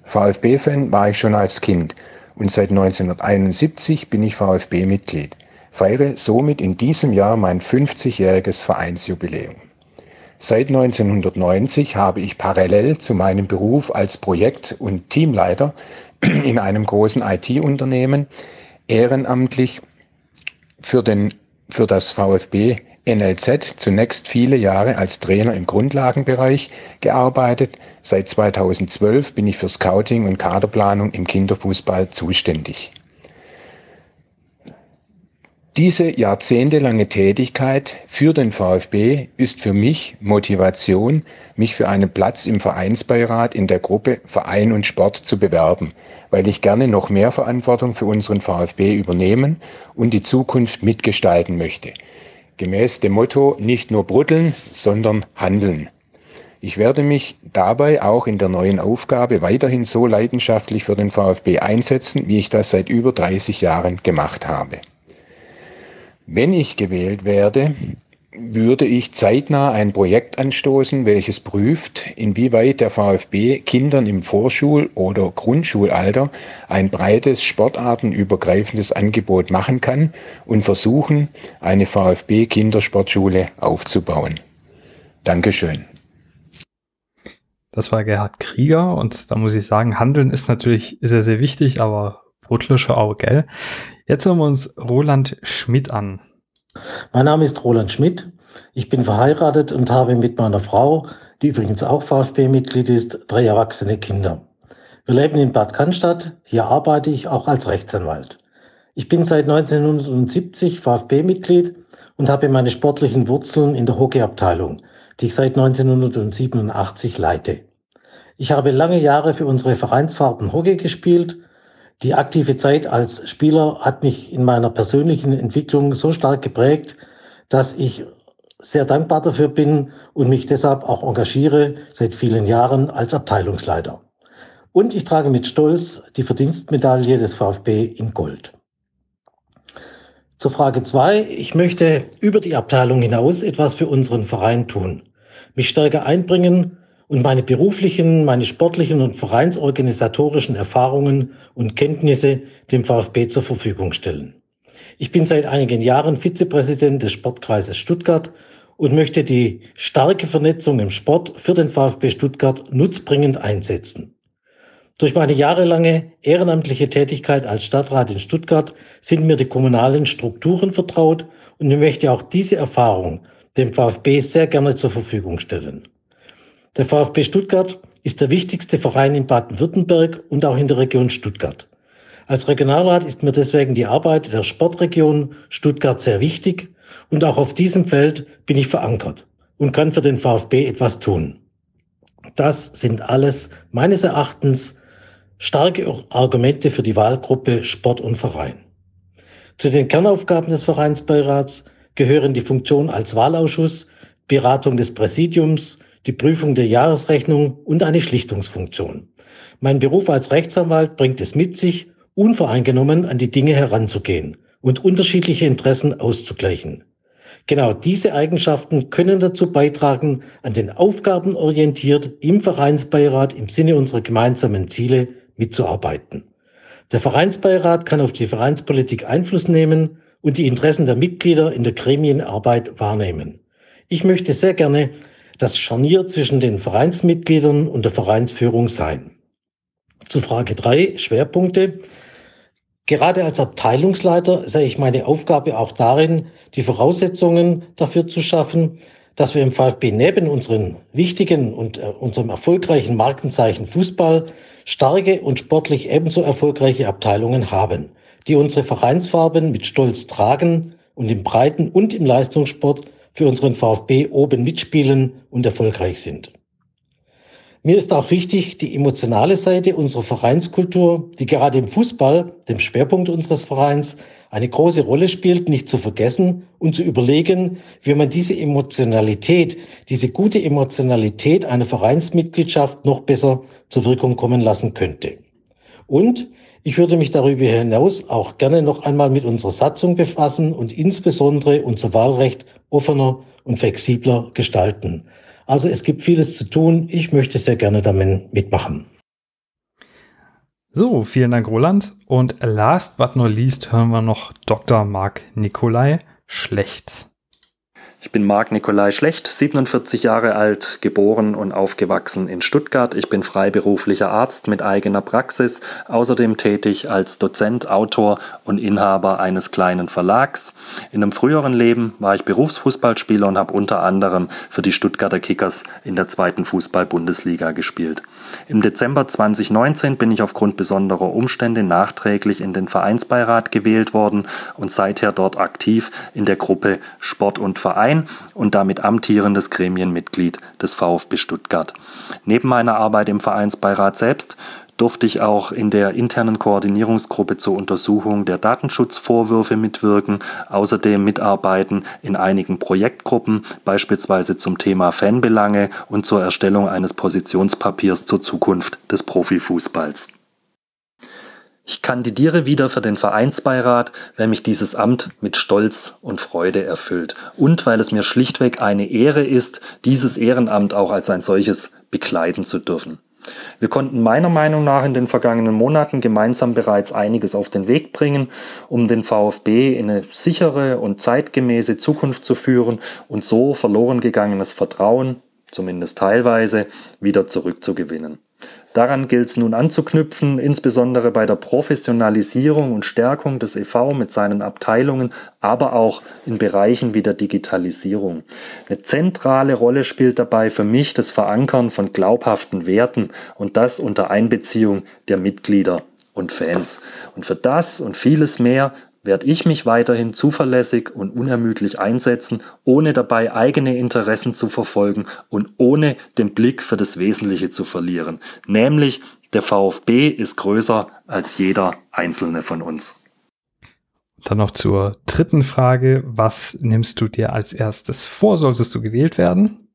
VfB-Fan war ich schon als Kind und seit 1971 bin ich VfB-Mitglied feiere somit in diesem Jahr mein 50-jähriges Vereinsjubiläum. Seit 1990 habe ich parallel zu meinem Beruf als Projekt- und Teamleiter in einem großen IT-Unternehmen ehrenamtlich für, den, für das VfB NLZ zunächst viele Jahre als Trainer im Grundlagenbereich gearbeitet. Seit 2012 bin ich für Scouting und Kaderplanung im Kinderfußball zuständig. Diese jahrzehntelange Tätigkeit für den VfB ist für mich Motivation, mich für einen Platz im Vereinsbeirat in der Gruppe Verein und Sport zu bewerben, weil ich gerne noch mehr Verantwortung für unseren VfB übernehmen und die Zukunft mitgestalten möchte. Gemäß dem Motto nicht nur bruddeln, sondern handeln. Ich werde mich dabei auch in der neuen Aufgabe weiterhin so leidenschaftlich für den VfB einsetzen, wie ich das seit über 30 Jahren gemacht habe. Wenn ich gewählt werde, würde ich zeitnah ein Projekt anstoßen, welches prüft, inwieweit der VfB Kindern im Vorschul- oder Grundschulalter ein breites sportartenübergreifendes Angebot machen kann und versuchen, eine VfB Kindersportschule aufzubauen. Dankeschön. Das war Gerhard Krieger und da muss ich sagen, Handeln ist natürlich sehr, sehr wichtig, aber Brutlische auch, gell? Jetzt hören wir uns Roland Schmidt an. Mein Name ist Roland Schmidt. Ich bin verheiratet und habe mit meiner Frau, die übrigens auch VfB-Mitglied ist, drei erwachsene Kinder. Wir leben in Bad Cannstatt. Hier arbeite ich auch als Rechtsanwalt. Ich bin seit 1970 VfB-Mitglied und habe meine sportlichen Wurzeln in der Hockeyabteilung, die ich seit 1987 leite. Ich habe lange Jahre für unsere Vereinsfarben Hockey gespielt die aktive Zeit als Spieler hat mich in meiner persönlichen Entwicklung so stark geprägt, dass ich sehr dankbar dafür bin und mich deshalb auch engagiere seit vielen Jahren als Abteilungsleiter. Und ich trage mit Stolz die Verdienstmedaille des VfB in Gold. Zur Frage zwei: Ich möchte über die Abteilung hinaus etwas für unseren Verein tun, mich stärker einbringen und meine beruflichen, meine sportlichen und vereinsorganisatorischen Erfahrungen und Kenntnisse dem VfB zur Verfügung stellen. Ich bin seit einigen Jahren Vizepräsident des Sportkreises Stuttgart und möchte die starke Vernetzung im Sport für den VfB Stuttgart nutzbringend einsetzen. Durch meine jahrelange ehrenamtliche Tätigkeit als Stadtrat in Stuttgart sind mir die kommunalen Strukturen vertraut und ich möchte auch diese Erfahrung dem VfB sehr gerne zur Verfügung stellen. Der VfB Stuttgart ist der wichtigste Verein in Baden-Württemberg und auch in der Region Stuttgart. Als Regionalrat ist mir deswegen die Arbeit der Sportregion Stuttgart sehr wichtig und auch auf diesem Feld bin ich verankert und kann für den VfB etwas tun. Das sind alles meines Erachtens starke Argumente für die Wahlgruppe Sport und Verein. Zu den Kernaufgaben des Vereinsbeirats gehören die Funktion als Wahlausschuss, Beratung des Präsidiums, die Prüfung der Jahresrechnung und eine Schlichtungsfunktion. Mein Beruf als Rechtsanwalt bringt es mit sich, unvoreingenommen an die Dinge heranzugehen und unterschiedliche Interessen auszugleichen. Genau diese Eigenschaften können dazu beitragen, an den Aufgaben orientiert im Vereinsbeirat im Sinne unserer gemeinsamen Ziele mitzuarbeiten. Der Vereinsbeirat kann auf die Vereinspolitik Einfluss nehmen und die Interessen der Mitglieder in der Gremienarbeit wahrnehmen. Ich möchte sehr gerne das Scharnier zwischen den Vereinsmitgliedern und der Vereinsführung sein. Zu Frage drei Schwerpunkte. Gerade als Abteilungsleiter sehe ich meine Aufgabe auch darin, die Voraussetzungen dafür zu schaffen, dass wir im VfB neben unseren wichtigen und äh, unserem erfolgreichen Markenzeichen Fußball starke und sportlich ebenso erfolgreiche Abteilungen haben, die unsere Vereinsfarben mit Stolz tragen und im Breiten und im Leistungssport für unseren VfB oben mitspielen und erfolgreich sind. Mir ist auch wichtig, die emotionale Seite unserer Vereinskultur, die gerade im Fußball, dem Schwerpunkt unseres Vereins, eine große Rolle spielt, nicht zu vergessen und zu überlegen, wie man diese Emotionalität, diese gute Emotionalität einer Vereinsmitgliedschaft noch besser zur Wirkung kommen lassen könnte. Und ich würde mich darüber hinaus auch gerne noch einmal mit unserer Satzung befassen und insbesondere unser Wahlrecht offener und flexibler gestalten. Also es gibt vieles zu tun. Ich möchte sehr gerne damit mitmachen. So, vielen Dank, Roland. Und last but not least hören wir noch Dr. Marc Nikolai Schlecht. Ich bin Marc Nikolai Schlecht, 47 Jahre alt, geboren und aufgewachsen in Stuttgart. Ich bin freiberuflicher Arzt mit eigener Praxis, außerdem tätig als Dozent, Autor und Inhaber eines kleinen Verlags. In einem früheren Leben war ich Berufsfußballspieler und habe unter anderem für die Stuttgarter Kickers in der zweiten Fußball-Bundesliga gespielt. Im Dezember 2019 bin ich aufgrund besonderer Umstände nachträglich in den Vereinsbeirat gewählt worden und seither dort aktiv in der Gruppe Sport und Verein Verein und damit amtierendes Gremienmitglied des VfB Stuttgart. Neben meiner Arbeit im Vereinsbeirat selbst durfte ich auch in der internen Koordinierungsgruppe zur Untersuchung der Datenschutzvorwürfe mitwirken, außerdem mitarbeiten in einigen Projektgruppen, beispielsweise zum Thema Fanbelange und zur Erstellung eines Positionspapiers zur Zukunft des Profifußballs. Ich kandidiere wieder für den Vereinsbeirat, weil mich dieses Amt mit Stolz und Freude erfüllt und weil es mir schlichtweg eine Ehre ist, dieses Ehrenamt auch als ein solches bekleiden zu dürfen. Wir konnten meiner Meinung nach in den vergangenen Monaten gemeinsam bereits einiges auf den Weg bringen, um den VfB in eine sichere und zeitgemäße Zukunft zu führen und so verloren gegangenes Vertrauen, zumindest teilweise, wieder zurückzugewinnen. Daran gilt es nun anzuknüpfen, insbesondere bei der Professionalisierung und Stärkung des EV mit seinen Abteilungen, aber auch in Bereichen wie der Digitalisierung. Eine zentrale Rolle spielt dabei für mich das Verankern von glaubhaften Werten und das unter Einbeziehung der Mitglieder und Fans. Und für das und vieles mehr werde ich mich weiterhin zuverlässig und unermüdlich einsetzen, ohne dabei eigene Interessen zu verfolgen und ohne den Blick für das Wesentliche zu verlieren, nämlich der VfB ist größer als jeder einzelne von uns. Dann noch zur dritten Frage. Was nimmst du dir als erstes vor, solltest du gewählt werden?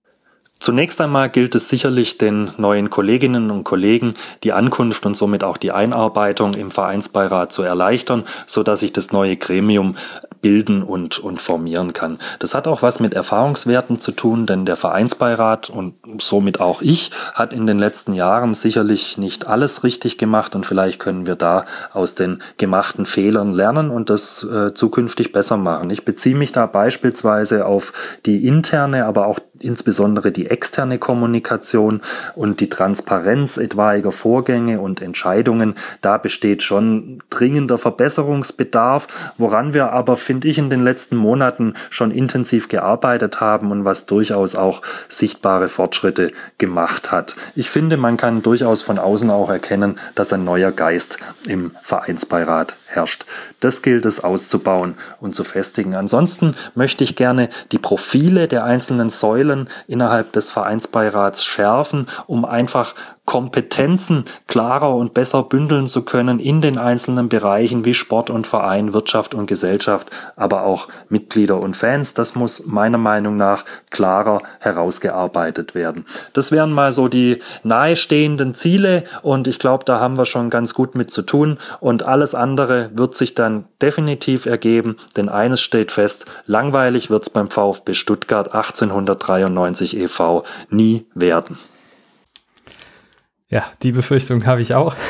Zunächst einmal gilt es sicherlich den neuen Kolleginnen und Kollegen, die Ankunft und somit auch die Einarbeitung im Vereinsbeirat zu erleichtern, so dass sich das neue Gremium bilden und, und formieren kann. Das hat auch was mit Erfahrungswerten zu tun, denn der Vereinsbeirat und somit auch ich hat in den letzten Jahren sicherlich nicht alles richtig gemacht und vielleicht können wir da aus den gemachten Fehlern lernen und das äh, zukünftig besser machen. Ich beziehe mich da beispielsweise auf die interne, aber auch insbesondere die externe Kommunikation und die Transparenz etwaiger Vorgänge und Entscheidungen, da besteht schon dringender Verbesserungsbedarf, woran wir aber, finde ich, in den letzten Monaten schon intensiv gearbeitet haben und was durchaus auch sichtbare Fortschritte gemacht hat. Ich finde, man kann durchaus von außen auch erkennen, dass ein neuer Geist im Vereinsbeirat herrscht. Das gilt es auszubauen und zu festigen. Ansonsten möchte ich gerne die Profile der einzelnen Säulen innerhalb des Vereinsbeirats schärfen, um einfach Kompetenzen klarer und besser bündeln zu können in den einzelnen Bereichen wie Sport und Verein, Wirtschaft und Gesellschaft, aber auch Mitglieder und Fans. Das muss meiner Meinung nach klarer herausgearbeitet werden. Das wären mal so die nahestehenden Ziele und ich glaube, da haben wir schon ganz gut mit zu tun und alles andere wird sich dann definitiv ergeben, denn eines steht fest, langweilig wird's beim VfB Stuttgart 1893 e.V. nie werden. Ja, die Befürchtung habe ich auch.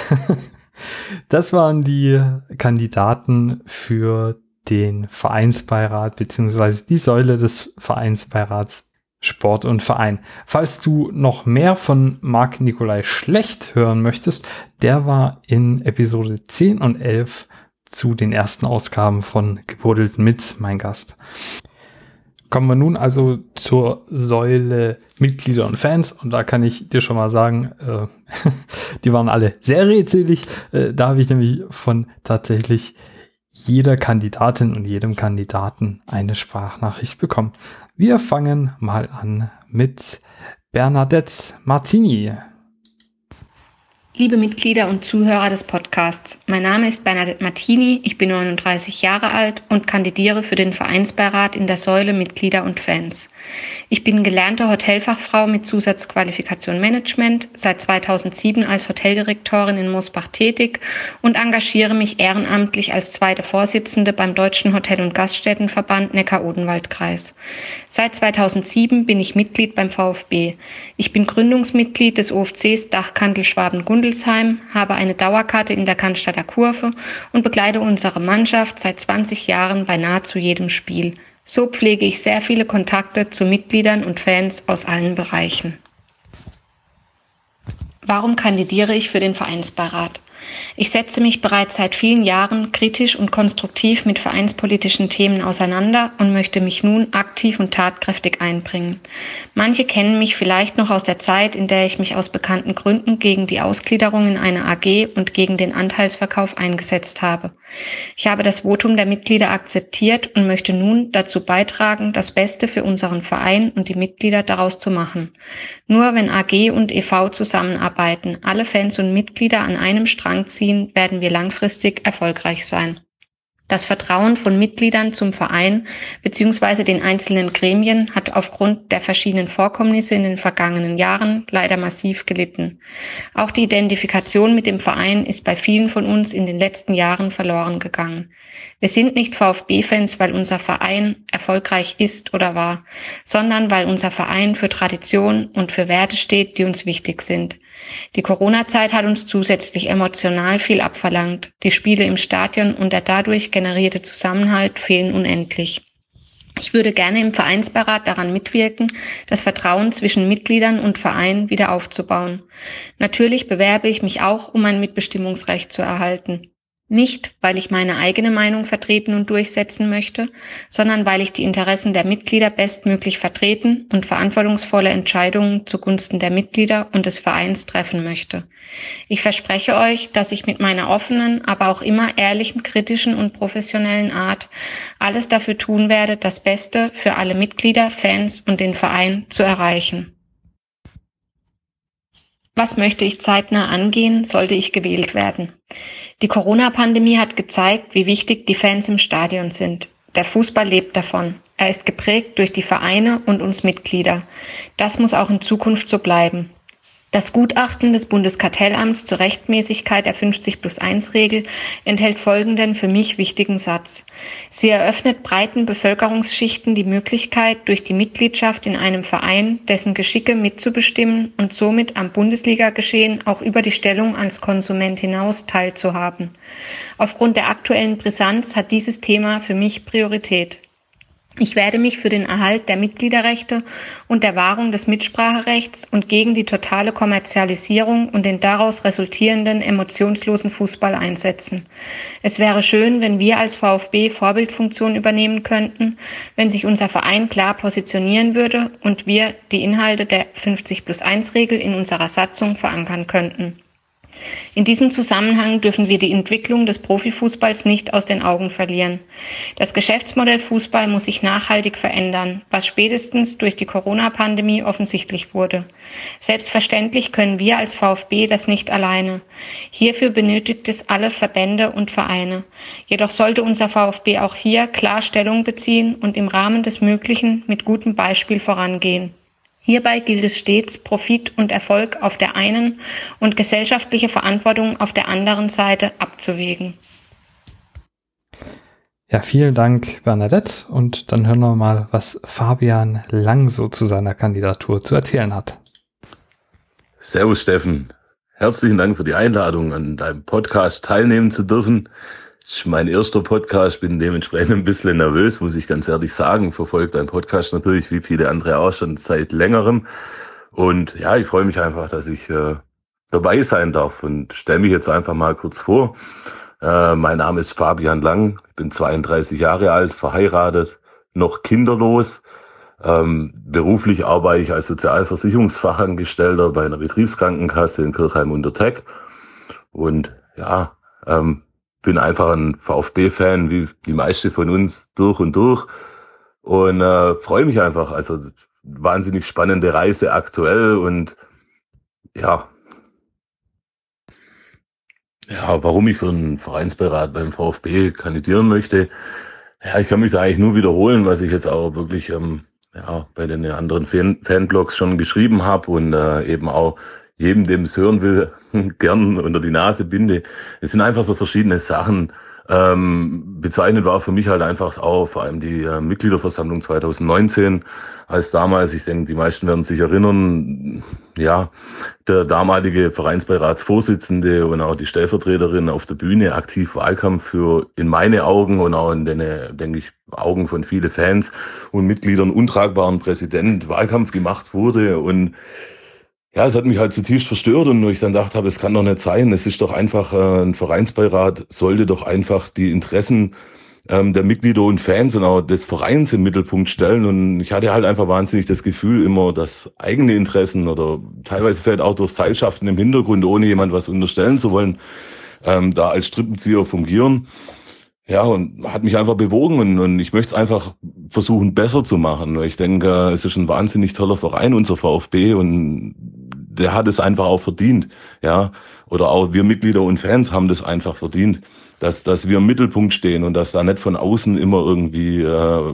Das waren die Kandidaten für den Vereinsbeirat beziehungsweise die Säule des Vereinsbeirats Sport und Verein. Falls du noch mehr von Marc Nikolai Schlecht hören möchtest, der war in Episode 10 und 11 zu den ersten Ausgaben von Gebuddelten mit mein Gast. Kommen wir nun also zur Säule Mitglieder und Fans und da kann ich dir schon mal sagen, äh, die waren alle sehr redselig. Äh, da habe ich nämlich von tatsächlich jeder Kandidatin und jedem Kandidaten eine Sprachnachricht bekommen. Wir fangen mal an mit Bernadette Martini. Liebe Mitglieder und Zuhörer des Podcasts, mein Name ist Bernadette Martini, ich bin 39 Jahre alt und kandidiere für den Vereinsbeirat in der Säule Mitglieder und Fans. Ich bin gelernte Hotelfachfrau mit Zusatzqualifikation Management, seit 2007 als Hoteldirektorin in Mosbach tätig und engagiere mich ehrenamtlich als zweite Vorsitzende beim Deutschen Hotel- und Gaststättenverband Neckar-Odenwald-Kreis. Seit 2007 bin ich Mitglied beim VfB. Ich bin Gründungsmitglied des OFCs Dachkantel Schwaben-Gundelsheim, habe eine Dauerkarte in der Cannstatter Kurve und begleite unsere Mannschaft seit 20 Jahren bei nahezu jedem Spiel. So pflege ich sehr viele Kontakte zu Mitgliedern und Fans aus allen Bereichen. Warum kandidiere ich für den Vereinsbeirat? Ich setze mich bereits seit vielen Jahren kritisch und konstruktiv mit vereinspolitischen Themen auseinander und möchte mich nun aktiv und tatkräftig einbringen. Manche kennen mich vielleicht noch aus der Zeit, in der ich mich aus bekannten Gründen gegen die Ausgliederung in eine AG und gegen den Anteilsverkauf eingesetzt habe. Ich habe das Votum der Mitglieder akzeptiert und möchte nun dazu beitragen, das Beste für unseren Verein und die Mitglieder daraus zu machen. Nur wenn AG und EV zusammenarbeiten, alle Fans und Mitglieder an einem Strang ziehen, werden wir langfristig erfolgreich sein. Das Vertrauen von Mitgliedern zum Verein bzw. den einzelnen Gremien hat aufgrund der verschiedenen Vorkommnisse in den vergangenen Jahren leider massiv gelitten. Auch die Identifikation mit dem Verein ist bei vielen von uns in den letzten Jahren verloren gegangen. Wir sind nicht VfB-Fans, weil unser Verein erfolgreich ist oder war, sondern weil unser Verein für Tradition und für Werte steht, die uns wichtig sind. Die Corona-Zeit hat uns zusätzlich emotional viel abverlangt. Die Spiele im Stadion und der dadurch generierte Zusammenhalt fehlen unendlich. Ich würde gerne im Vereinsbeirat daran mitwirken, das Vertrauen zwischen Mitgliedern und Verein wieder aufzubauen. Natürlich bewerbe ich mich auch, um ein Mitbestimmungsrecht zu erhalten. Nicht, weil ich meine eigene Meinung vertreten und durchsetzen möchte, sondern weil ich die Interessen der Mitglieder bestmöglich vertreten und verantwortungsvolle Entscheidungen zugunsten der Mitglieder und des Vereins treffen möchte. Ich verspreche euch, dass ich mit meiner offenen, aber auch immer ehrlichen, kritischen und professionellen Art alles dafür tun werde, das Beste für alle Mitglieder, Fans und den Verein zu erreichen. Was möchte ich zeitnah angehen, sollte ich gewählt werden? Die Corona-Pandemie hat gezeigt, wie wichtig die Fans im Stadion sind. Der Fußball lebt davon. Er ist geprägt durch die Vereine und uns Mitglieder. Das muss auch in Zukunft so bleiben. Das Gutachten des Bundeskartellamts zur Rechtmäßigkeit der 50 plus 1 Regel enthält folgenden für mich wichtigen Satz. Sie eröffnet breiten Bevölkerungsschichten die Möglichkeit, durch die Mitgliedschaft in einem Verein dessen Geschicke mitzubestimmen und somit am Bundesliga-Geschehen auch über die Stellung als Konsument hinaus teilzuhaben. Aufgrund der aktuellen Brisanz hat dieses Thema für mich Priorität. Ich werde mich für den Erhalt der Mitgliederrechte und der Wahrung des Mitspracherechts und gegen die totale Kommerzialisierung und den daraus resultierenden emotionslosen Fußball einsetzen. Es wäre schön, wenn wir als VfB Vorbildfunktion übernehmen könnten, wenn sich unser Verein klar positionieren würde und wir die Inhalte der 50 plus 1 Regel in unserer Satzung verankern könnten. In diesem Zusammenhang dürfen wir die Entwicklung des Profifußballs nicht aus den Augen verlieren. Das Geschäftsmodell Fußball muss sich nachhaltig verändern, was spätestens durch die Corona-Pandemie offensichtlich wurde. Selbstverständlich können wir als VfB das nicht alleine. Hierfür benötigt es alle Verbände und Vereine. Jedoch sollte unser VfB auch hier klar Stellung beziehen und im Rahmen des Möglichen mit gutem Beispiel vorangehen. Hierbei gilt es stets, Profit und Erfolg auf der einen und gesellschaftliche Verantwortung auf der anderen Seite abzuwägen. Ja, vielen Dank, Bernadette. Und dann hören wir mal, was Fabian Lang so zu seiner Kandidatur zu erzählen hat. Servus, Steffen. Herzlichen Dank für die Einladung, an deinem Podcast teilnehmen zu dürfen. Ist mein erster Podcast, bin dementsprechend ein bisschen nervös, muss ich ganz ehrlich sagen. Verfolgt deinen Podcast natürlich, wie viele andere auch schon seit längerem. Und ja, ich freue mich einfach, dass ich äh, dabei sein darf und stelle mich jetzt einfach mal kurz vor. Äh, mein Name ist Fabian Lang, ich bin 32 Jahre alt, verheiratet, noch kinderlos. Ähm, beruflich arbeite ich als Sozialversicherungsfachangestellter bei einer Betriebskrankenkasse in Kirchheim unter Teck. Und ja, ähm, bin einfach ein VfB-Fan, wie die meisten von uns durch und durch. Und äh, freue mich einfach. Also wahnsinnig spannende Reise aktuell und ja. Ja, warum ich für einen Vereinsbeirat beim VfB kandidieren möchte. Ja, ich kann mich da eigentlich nur wiederholen, was ich jetzt auch wirklich ähm, ja, bei den anderen Fan Fanblogs schon geschrieben habe und äh, eben auch jedem, dem es hören will, gern unter die Nase binde. Es sind einfach so verschiedene Sachen. Ähm, bezeichnend war für mich halt einfach auch vor allem die äh, Mitgliederversammlung 2019, als damals, ich denke, die meisten werden sich erinnern, ja, der damalige Vereinsbeiratsvorsitzende und auch die Stellvertreterin auf der Bühne aktiv Wahlkampf für in meine Augen und auch in den, denke ich, Augen von vielen Fans und Mitgliedern untragbaren Präsident Wahlkampf gemacht wurde und ja, es hat mich halt zutiefst verstört und ich dann dachte habe, es kann doch nicht sein. Es ist doch einfach, äh, ein Vereinsbeirat sollte doch einfach die Interessen ähm, der Mitglieder und Fans und auch des Vereins im Mittelpunkt stellen. Und ich hatte halt einfach wahnsinnig das Gefühl immer, dass eigene Interessen oder teilweise vielleicht auch durch Seilschaften im Hintergrund, ohne jemand was unterstellen zu wollen, ähm, da als Strippenzieher fungieren. Ja, und hat mich einfach bewogen und, und ich möchte es einfach versuchen, besser zu machen. Ich denke, es ist ein wahnsinnig toller Verein, unser VfB, und der hat es einfach auch verdient, ja. Oder auch wir Mitglieder und Fans haben das einfach verdient, dass, dass wir im Mittelpunkt stehen und dass da nicht von außen immer irgendwie äh,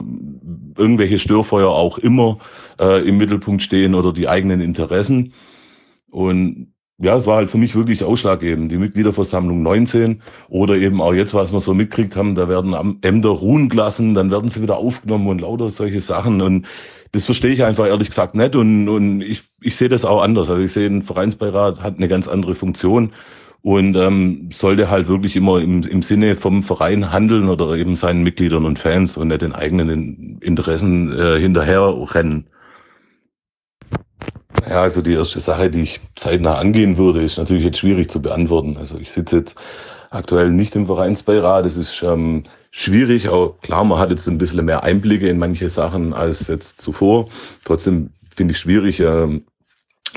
irgendwelche Störfeuer auch immer äh, im Mittelpunkt stehen oder die eigenen Interessen. Und ja, es war halt für mich wirklich ausschlaggebend. Die Mitgliederversammlung 19 oder eben auch jetzt, was wir so mitkriegt haben, da werden Ämter ruhen gelassen, dann werden sie wieder aufgenommen und lauter solche Sachen. Und das verstehe ich einfach ehrlich gesagt nicht und, und ich, ich sehe das auch anders. Also ich sehe, ein Vereinsbeirat hat eine ganz andere Funktion und ähm, sollte halt wirklich immer im, im Sinne vom Verein handeln oder eben seinen Mitgliedern und Fans und nicht den eigenen Interessen äh, hinterher rennen. Ja, also die erste Sache, die ich zeitnah angehen würde, ist natürlich jetzt schwierig zu beantworten. Also ich sitze jetzt aktuell nicht im Vereinsbeirat. Es ist ähm, schwierig. Auch klar, man hat jetzt ein bisschen mehr Einblicke in manche Sachen als jetzt zuvor. Trotzdem finde ich schwierig, ähm,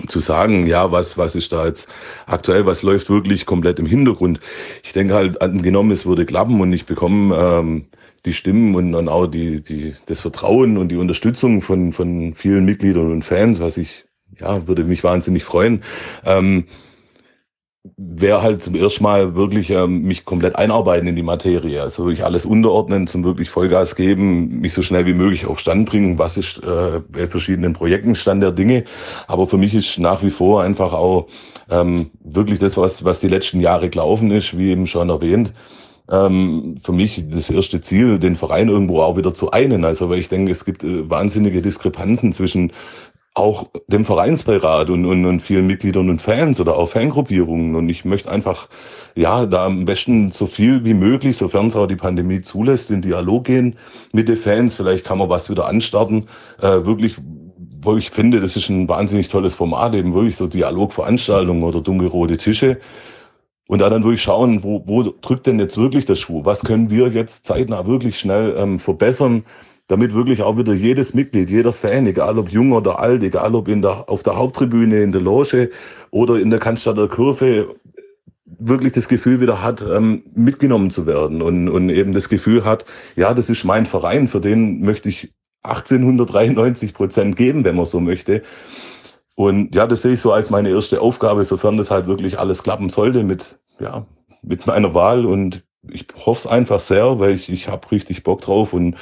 zu sagen, ja, was, was ist da jetzt aktuell, was läuft wirklich komplett im Hintergrund. Ich denke halt, angenommen, es würde klappen und ich bekomme ähm, die Stimmen und dann auch die, die, das Vertrauen und die Unterstützung von, von vielen Mitgliedern und Fans, was ich, ja, würde mich wahnsinnig freuen. Ähm, wäre halt zum ersten Mal wirklich ähm, mich komplett einarbeiten in die Materie. Also wirklich alles unterordnen, zum wirklich Vollgas geben, mich so schnell wie möglich auf Stand bringen, was ist äh, bei verschiedenen Projekten Stand der Dinge. Aber für mich ist nach wie vor einfach auch ähm, wirklich das, was, was die letzten Jahre gelaufen ist, wie eben schon erwähnt. Ähm, für mich das erste Ziel, den Verein irgendwo auch wieder zu einen. Also weil ich denke, es gibt äh, wahnsinnige Diskrepanzen zwischen auch dem Vereinsbeirat und, und, und vielen Mitgliedern und Fans oder auch Fangruppierungen. Und ich möchte einfach, ja, da am besten so viel wie möglich, sofern es auch die Pandemie zulässt, in Dialog gehen mit den Fans. Vielleicht kann man was wieder anstarten. Äh, wirklich, wo ich finde, das ist ein wahnsinnig tolles Format, eben wirklich so Dialogveranstaltungen oder dunkelrote Tische. Und da dann wirklich schauen, wo, wo drückt denn jetzt wirklich der Schuh? Was können wir jetzt zeitnah wirklich schnell ähm, verbessern? Damit wirklich auch wieder jedes Mitglied, jeder Fan, egal ob jung oder alt, egal ob in der, auf der Haupttribüne, in der Loge oder in der Cannstatter Kurve, wirklich das Gefühl wieder hat, ähm, mitgenommen zu werden und, und eben das Gefühl hat, ja, das ist mein Verein, für den möchte ich 1893 Prozent geben, wenn man so möchte. Und ja, das sehe ich so als meine erste Aufgabe, sofern das halt wirklich alles klappen sollte mit, ja, mit meiner Wahl. Und ich hoffe es einfach sehr, weil ich, ich habe richtig Bock drauf. Und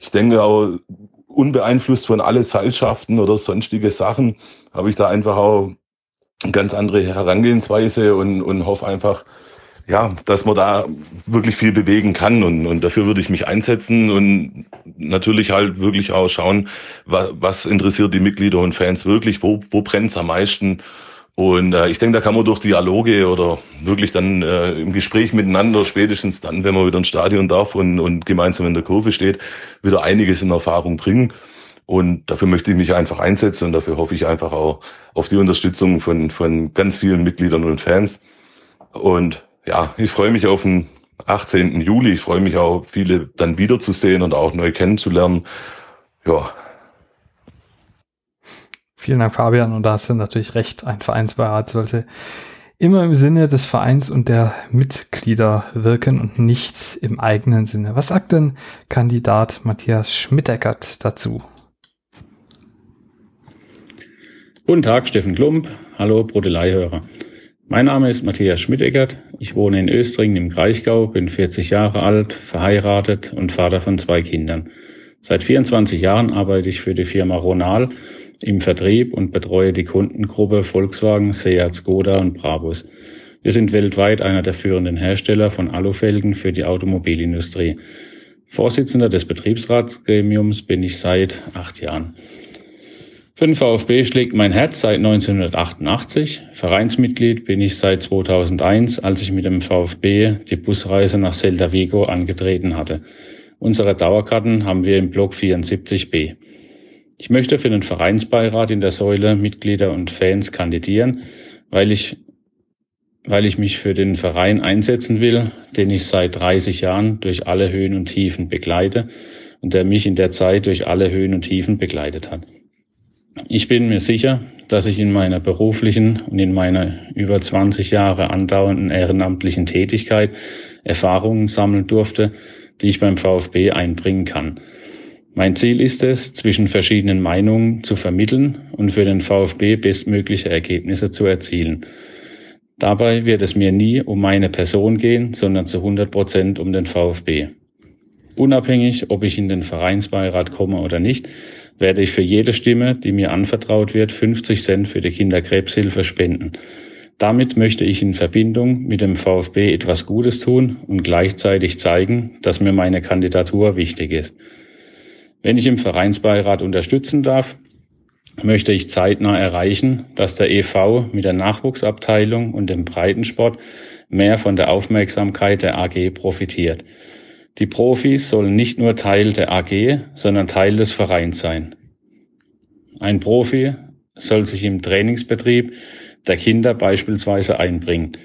ich denke auch, unbeeinflusst von alle Seilschaften oder sonstige Sachen, habe ich da einfach auch eine ganz andere Herangehensweise und, und hoffe einfach, ja, dass man da wirklich viel bewegen kann und, und dafür würde ich mich einsetzen und natürlich halt wirklich auch schauen, was, was interessiert die Mitglieder und Fans wirklich, wo, wo brennt es am meisten und äh, ich denke, da kann man durch Dialoge oder wirklich dann äh, im Gespräch miteinander, spätestens dann, wenn man wieder ins Stadion darf und, und gemeinsam in der Kurve steht, wieder einiges in Erfahrung bringen. Und dafür möchte ich mich einfach einsetzen und dafür hoffe ich einfach auch auf die Unterstützung von, von ganz vielen Mitgliedern und Fans. Und ja, ich freue mich auf den 18. Juli. Ich freue mich auch, viele dann wiederzusehen und auch neu kennenzulernen. Ja. Vielen Dank, Fabian. Und da hast du natürlich recht. Ein Vereinsbeirat sollte immer im Sinne des Vereins und der Mitglieder wirken und nicht im eigenen Sinne. Was sagt denn Kandidat Matthias Schmidteckert dazu? Guten Tag, Steffen Klump. Hallo, Brodelei-Hörer. Mein Name ist Matthias Schmidegert. Ich wohne in Östringen im Kraichgau, bin 40 Jahre alt, verheiratet und Vater von zwei Kindern. Seit 24 Jahren arbeite ich für die Firma Ronal im Vertrieb und betreue die Kundengruppe Volkswagen, Seat, Skoda und Brabus. Wir sind weltweit einer der führenden Hersteller von Alufelgen für die Automobilindustrie. Vorsitzender des Betriebsratsgremiums bin ich seit acht Jahren. Für den VfB schlägt mein Herz seit 1988. Vereinsmitglied bin ich seit 2001, als ich mit dem VfB die Busreise nach Celta Vigo angetreten hatte. Unsere Dauerkarten haben wir im Block 74b. Ich möchte für den Vereinsbeirat in der Säule Mitglieder und Fans kandidieren, weil ich, weil ich mich für den Verein einsetzen will, den ich seit 30 Jahren durch alle Höhen und Tiefen begleite und der mich in der Zeit durch alle Höhen und Tiefen begleitet hat. Ich bin mir sicher, dass ich in meiner beruflichen und in meiner über 20 Jahre andauernden ehrenamtlichen Tätigkeit Erfahrungen sammeln durfte, die ich beim VfB einbringen kann. Mein Ziel ist es, zwischen verschiedenen Meinungen zu vermitteln und für den VfB bestmögliche Ergebnisse zu erzielen. Dabei wird es mir nie um meine Person gehen, sondern zu 100 Prozent um den VfB. Unabhängig, ob ich in den Vereinsbeirat komme oder nicht, werde ich für jede Stimme, die mir anvertraut wird, 50 Cent für die Kinderkrebshilfe spenden. Damit möchte ich in Verbindung mit dem VfB etwas Gutes tun und gleichzeitig zeigen, dass mir meine Kandidatur wichtig ist. Wenn ich im Vereinsbeirat unterstützen darf, möchte ich zeitnah erreichen, dass der EV mit der Nachwuchsabteilung und dem Breitensport mehr von der Aufmerksamkeit der AG profitiert. Die Profis sollen nicht nur Teil der AG, sondern Teil des Vereins sein. Ein Profi soll sich im Trainingsbetrieb der Kinder beispielsweise einbringen.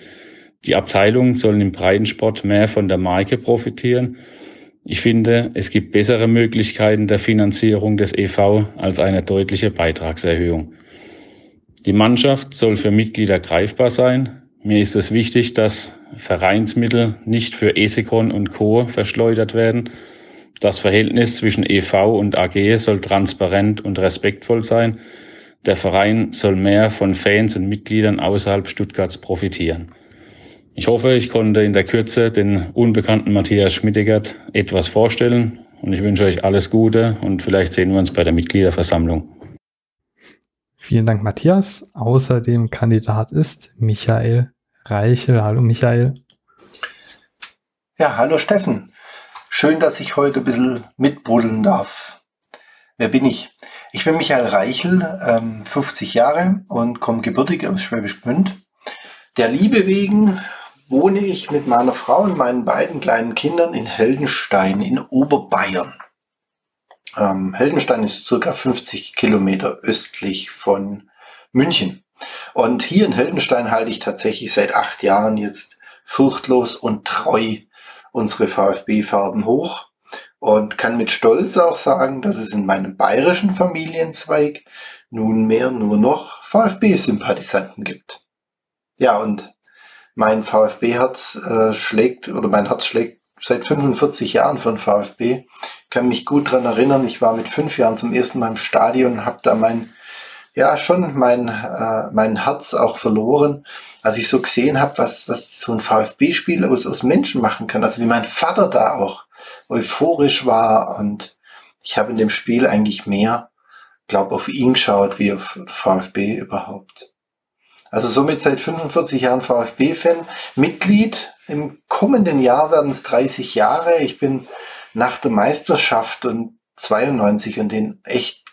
Die Abteilungen sollen im Breitensport mehr von der Marke profitieren. Ich finde, es gibt bessere Möglichkeiten der Finanzierung des EV als eine deutliche Beitragserhöhung. Die Mannschaft soll für Mitglieder greifbar sein. Mir ist es wichtig, dass Vereinsmittel nicht für Esikon und Co. verschleudert werden. Das Verhältnis zwischen EV und AG soll transparent und respektvoll sein. Der Verein soll mehr von Fans und Mitgliedern außerhalb Stuttgarts profitieren. Ich hoffe, ich konnte in der Kürze den unbekannten Matthias Schmittigert etwas vorstellen und ich wünsche euch alles Gute und vielleicht sehen wir uns bei der Mitgliederversammlung. Vielen Dank, Matthias. Außerdem Kandidat ist Michael Reichel. Hallo, Michael. Ja, hallo, Steffen. Schön, dass ich heute ein bisschen mitbruddeln darf. Wer bin ich? Ich bin Michael Reichel, ähm, 50 Jahre und komme gebürtig aus Schwäbisch Gmünd. Der Liebe wegen wohne ich mit meiner Frau und meinen beiden kleinen Kindern in Heldenstein in Oberbayern. Ähm, Heldenstein ist circa 50 Kilometer östlich von München. Und hier in Heldenstein halte ich tatsächlich seit acht Jahren jetzt furchtlos und treu unsere VfB-Farben hoch und kann mit Stolz auch sagen, dass es in meinem bayerischen Familienzweig nunmehr nur noch VfB-Sympathisanten gibt. Ja, und mein VfB-Herz äh, schlägt oder mein Herz schlägt seit 45 Jahren für den VfB. Kann mich gut dran erinnern, ich war mit fünf Jahren zum ersten Mal im Stadion, habe da mein, ja schon mein, äh, mein Herz auch verloren, als ich so gesehen habe, was, was so ein VfB-Spiel aus, aus Menschen machen kann. Also wie mein Vater da auch euphorisch war und ich habe in dem Spiel eigentlich mehr, glaube auf ihn geschaut wie auf VfB überhaupt. Also somit seit 45 Jahren VfB-Fan, Mitglied. Im kommenden Jahr werden es 30 Jahre. Ich bin nach der Meisterschaft und 92 und den echt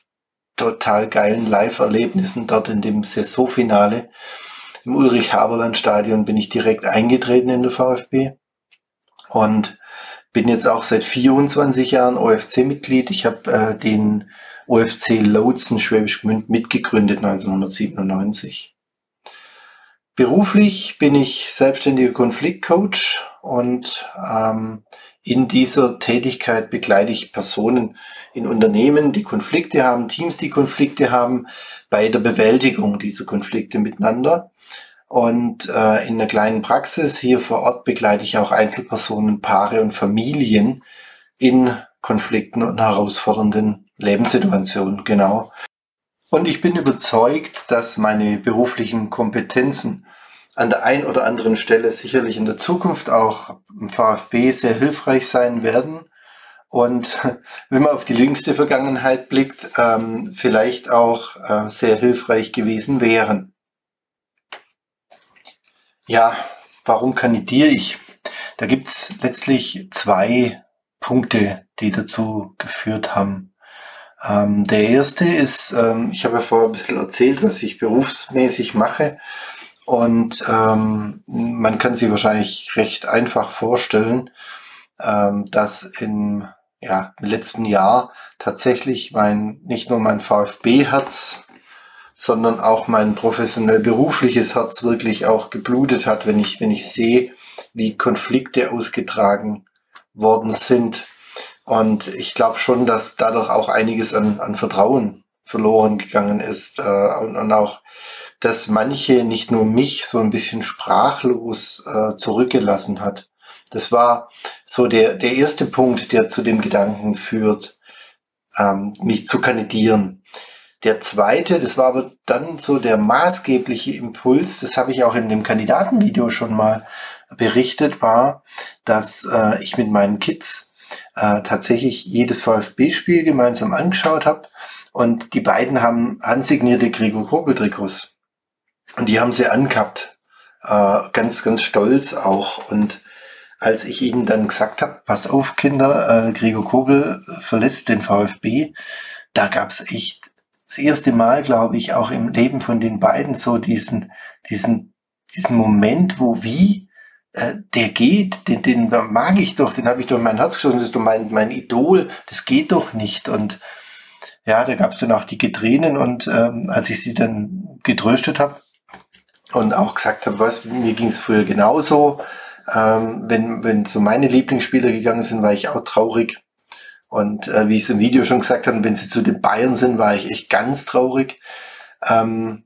total geilen Live-Erlebnissen dort in dem Saisonfinale im Ulrich-Haberland-Stadion bin ich direkt eingetreten in der VfB und bin jetzt auch seit 24 Jahren OFC-Mitglied. Ich habe äh, den OFC Lotsen Schwäbisch Gmünd mitgegründet 1997. Beruflich bin ich selbstständiger Konfliktcoach und ähm, in dieser Tätigkeit begleite ich Personen in Unternehmen, die Konflikte haben, Teams, die Konflikte haben, bei der Bewältigung dieser Konflikte miteinander. Und äh, in einer kleinen Praxis hier vor Ort begleite ich auch Einzelpersonen, Paare und Familien in Konflikten und herausfordernden Lebenssituationen, genau. Und ich bin überzeugt, dass meine beruflichen Kompetenzen an der einen oder anderen Stelle sicherlich in der Zukunft auch im VfB sehr hilfreich sein werden. Und wenn man auf die jüngste Vergangenheit blickt, ähm, vielleicht auch äh, sehr hilfreich gewesen wären. Ja, warum kandidiere ich? Da gibt's letztlich zwei Punkte, die dazu geführt haben. Ähm, der erste ist, ähm, ich habe ja vorher ein bisschen erzählt, was ich berufsmäßig mache. Und ähm, man kann sich wahrscheinlich recht einfach vorstellen, ähm, dass im, ja, im letzten Jahr tatsächlich mein, nicht nur mein VfB-Herz, sondern auch mein professionell berufliches Herz wirklich auch geblutet hat, wenn ich, wenn ich sehe, wie Konflikte ausgetragen worden sind. Und ich glaube schon, dass dadurch auch einiges an, an Vertrauen verloren gegangen ist äh, und, und auch dass manche nicht nur mich so ein bisschen sprachlos äh, zurückgelassen hat. Das war so der, der erste Punkt, der zu dem Gedanken führt, ähm, mich zu kandidieren. Der zweite, das war aber dann so der maßgebliche Impuls, das habe ich auch in dem Kandidatenvideo schon mal berichtet, war, dass äh, ich mit meinen Kids äh, tatsächlich jedes VfB-Spiel gemeinsam angeschaut habe und die beiden haben handsignierte Gregor Kobel-Trikots. Und die haben sie angehabt. Äh, ganz, ganz stolz auch. Und als ich ihnen dann gesagt habe, pass auf, Kinder, äh, Gregor Kobel verlässt den VfB, da gab's echt das erste Mal, glaube ich, auch im Leben von den beiden so diesen, diesen, diesen Moment, wo wie äh, der geht, den, den mag ich doch, den habe ich doch in mein Herz geschossen, das ist doch mein, mein Idol, das geht doch nicht. Und ja, da gab's dann auch die Tränen und ähm, als ich sie dann getröstet habe, und auch gesagt habe, was, mir ging es früher genauso. Ähm, wenn, wenn so meine Lieblingsspieler gegangen sind, war ich auch traurig. Und äh, wie ich es im Video schon gesagt habe, wenn sie zu den Bayern sind, war ich echt ganz traurig. Ähm,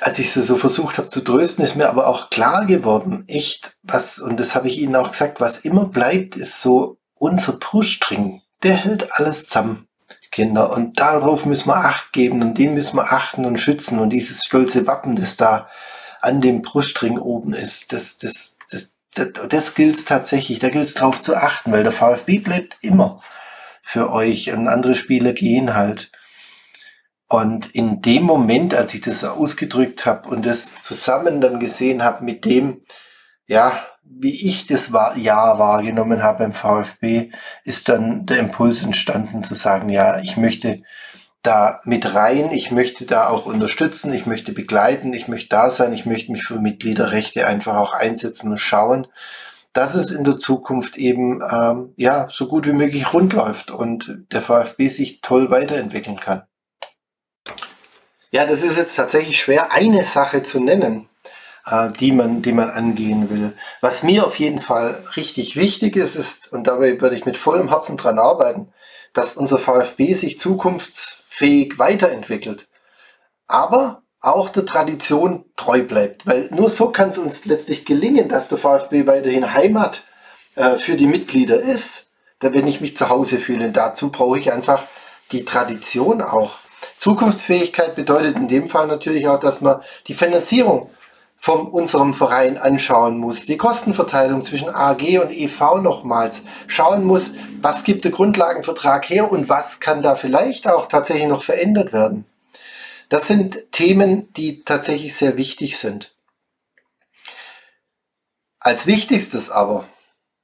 als ich sie so versucht habe zu trösten, ist mir aber auch klar geworden, echt, was, und das habe ich Ihnen auch gesagt, was immer bleibt, ist so unser Brustring. Der hält alles zusammen. Kinder. Und darauf müssen wir Acht geben und den müssen wir achten und schützen. Und dieses stolze Wappen, das da an dem Brustring oben ist, das, das, das, das, das gilt tatsächlich. Da gilt es drauf zu achten, weil der VfB bleibt immer für euch und andere Spieler gehen halt. Und in dem Moment, als ich das ausgedrückt habe und das zusammen dann gesehen habe mit dem, ja, wie ich das Jahr wahrgenommen habe beim VfB, ist dann der Impuls entstanden zu sagen, ja, ich möchte da mit rein, ich möchte da auch unterstützen, ich möchte begleiten, ich möchte da sein, ich möchte mich für Mitgliederrechte einfach auch einsetzen und schauen, dass es in der Zukunft eben ähm, ja so gut wie möglich rund läuft und der VfB sich toll weiterentwickeln kann. Ja, das ist jetzt tatsächlich schwer, eine Sache zu nennen äh, die, man, die man angehen will. Was mir auf jeden Fall richtig wichtig ist, ist, und dabei würde ich mit vollem Herzen dran arbeiten, dass unser VfB sich zukunftsfähig weiterentwickelt. Aber auch der Tradition treu bleibt. Weil nur so kann es uns letztlich gelingen, dass der VfB weiterhin Heimat äh, für die Mitglieder ist, da wenn ich mich zu Hause fühle. Und dazu brauche ich einfach die Tradition auch. Zukunftsfähigkeit bedeutet in dem Fall natürlich auch, dass man die Finanzierung von unserem Verein anschauen muss, die Kostenverteilung zwischen AG und EV nochmals schauen muss, was gibt der Grundlagenvertrag her und was kann da vielleicht auch tatsächlich noch verändert werden. Das sind Themen, die tatsächlich sehr wichtig sind. Als wichtigstes aber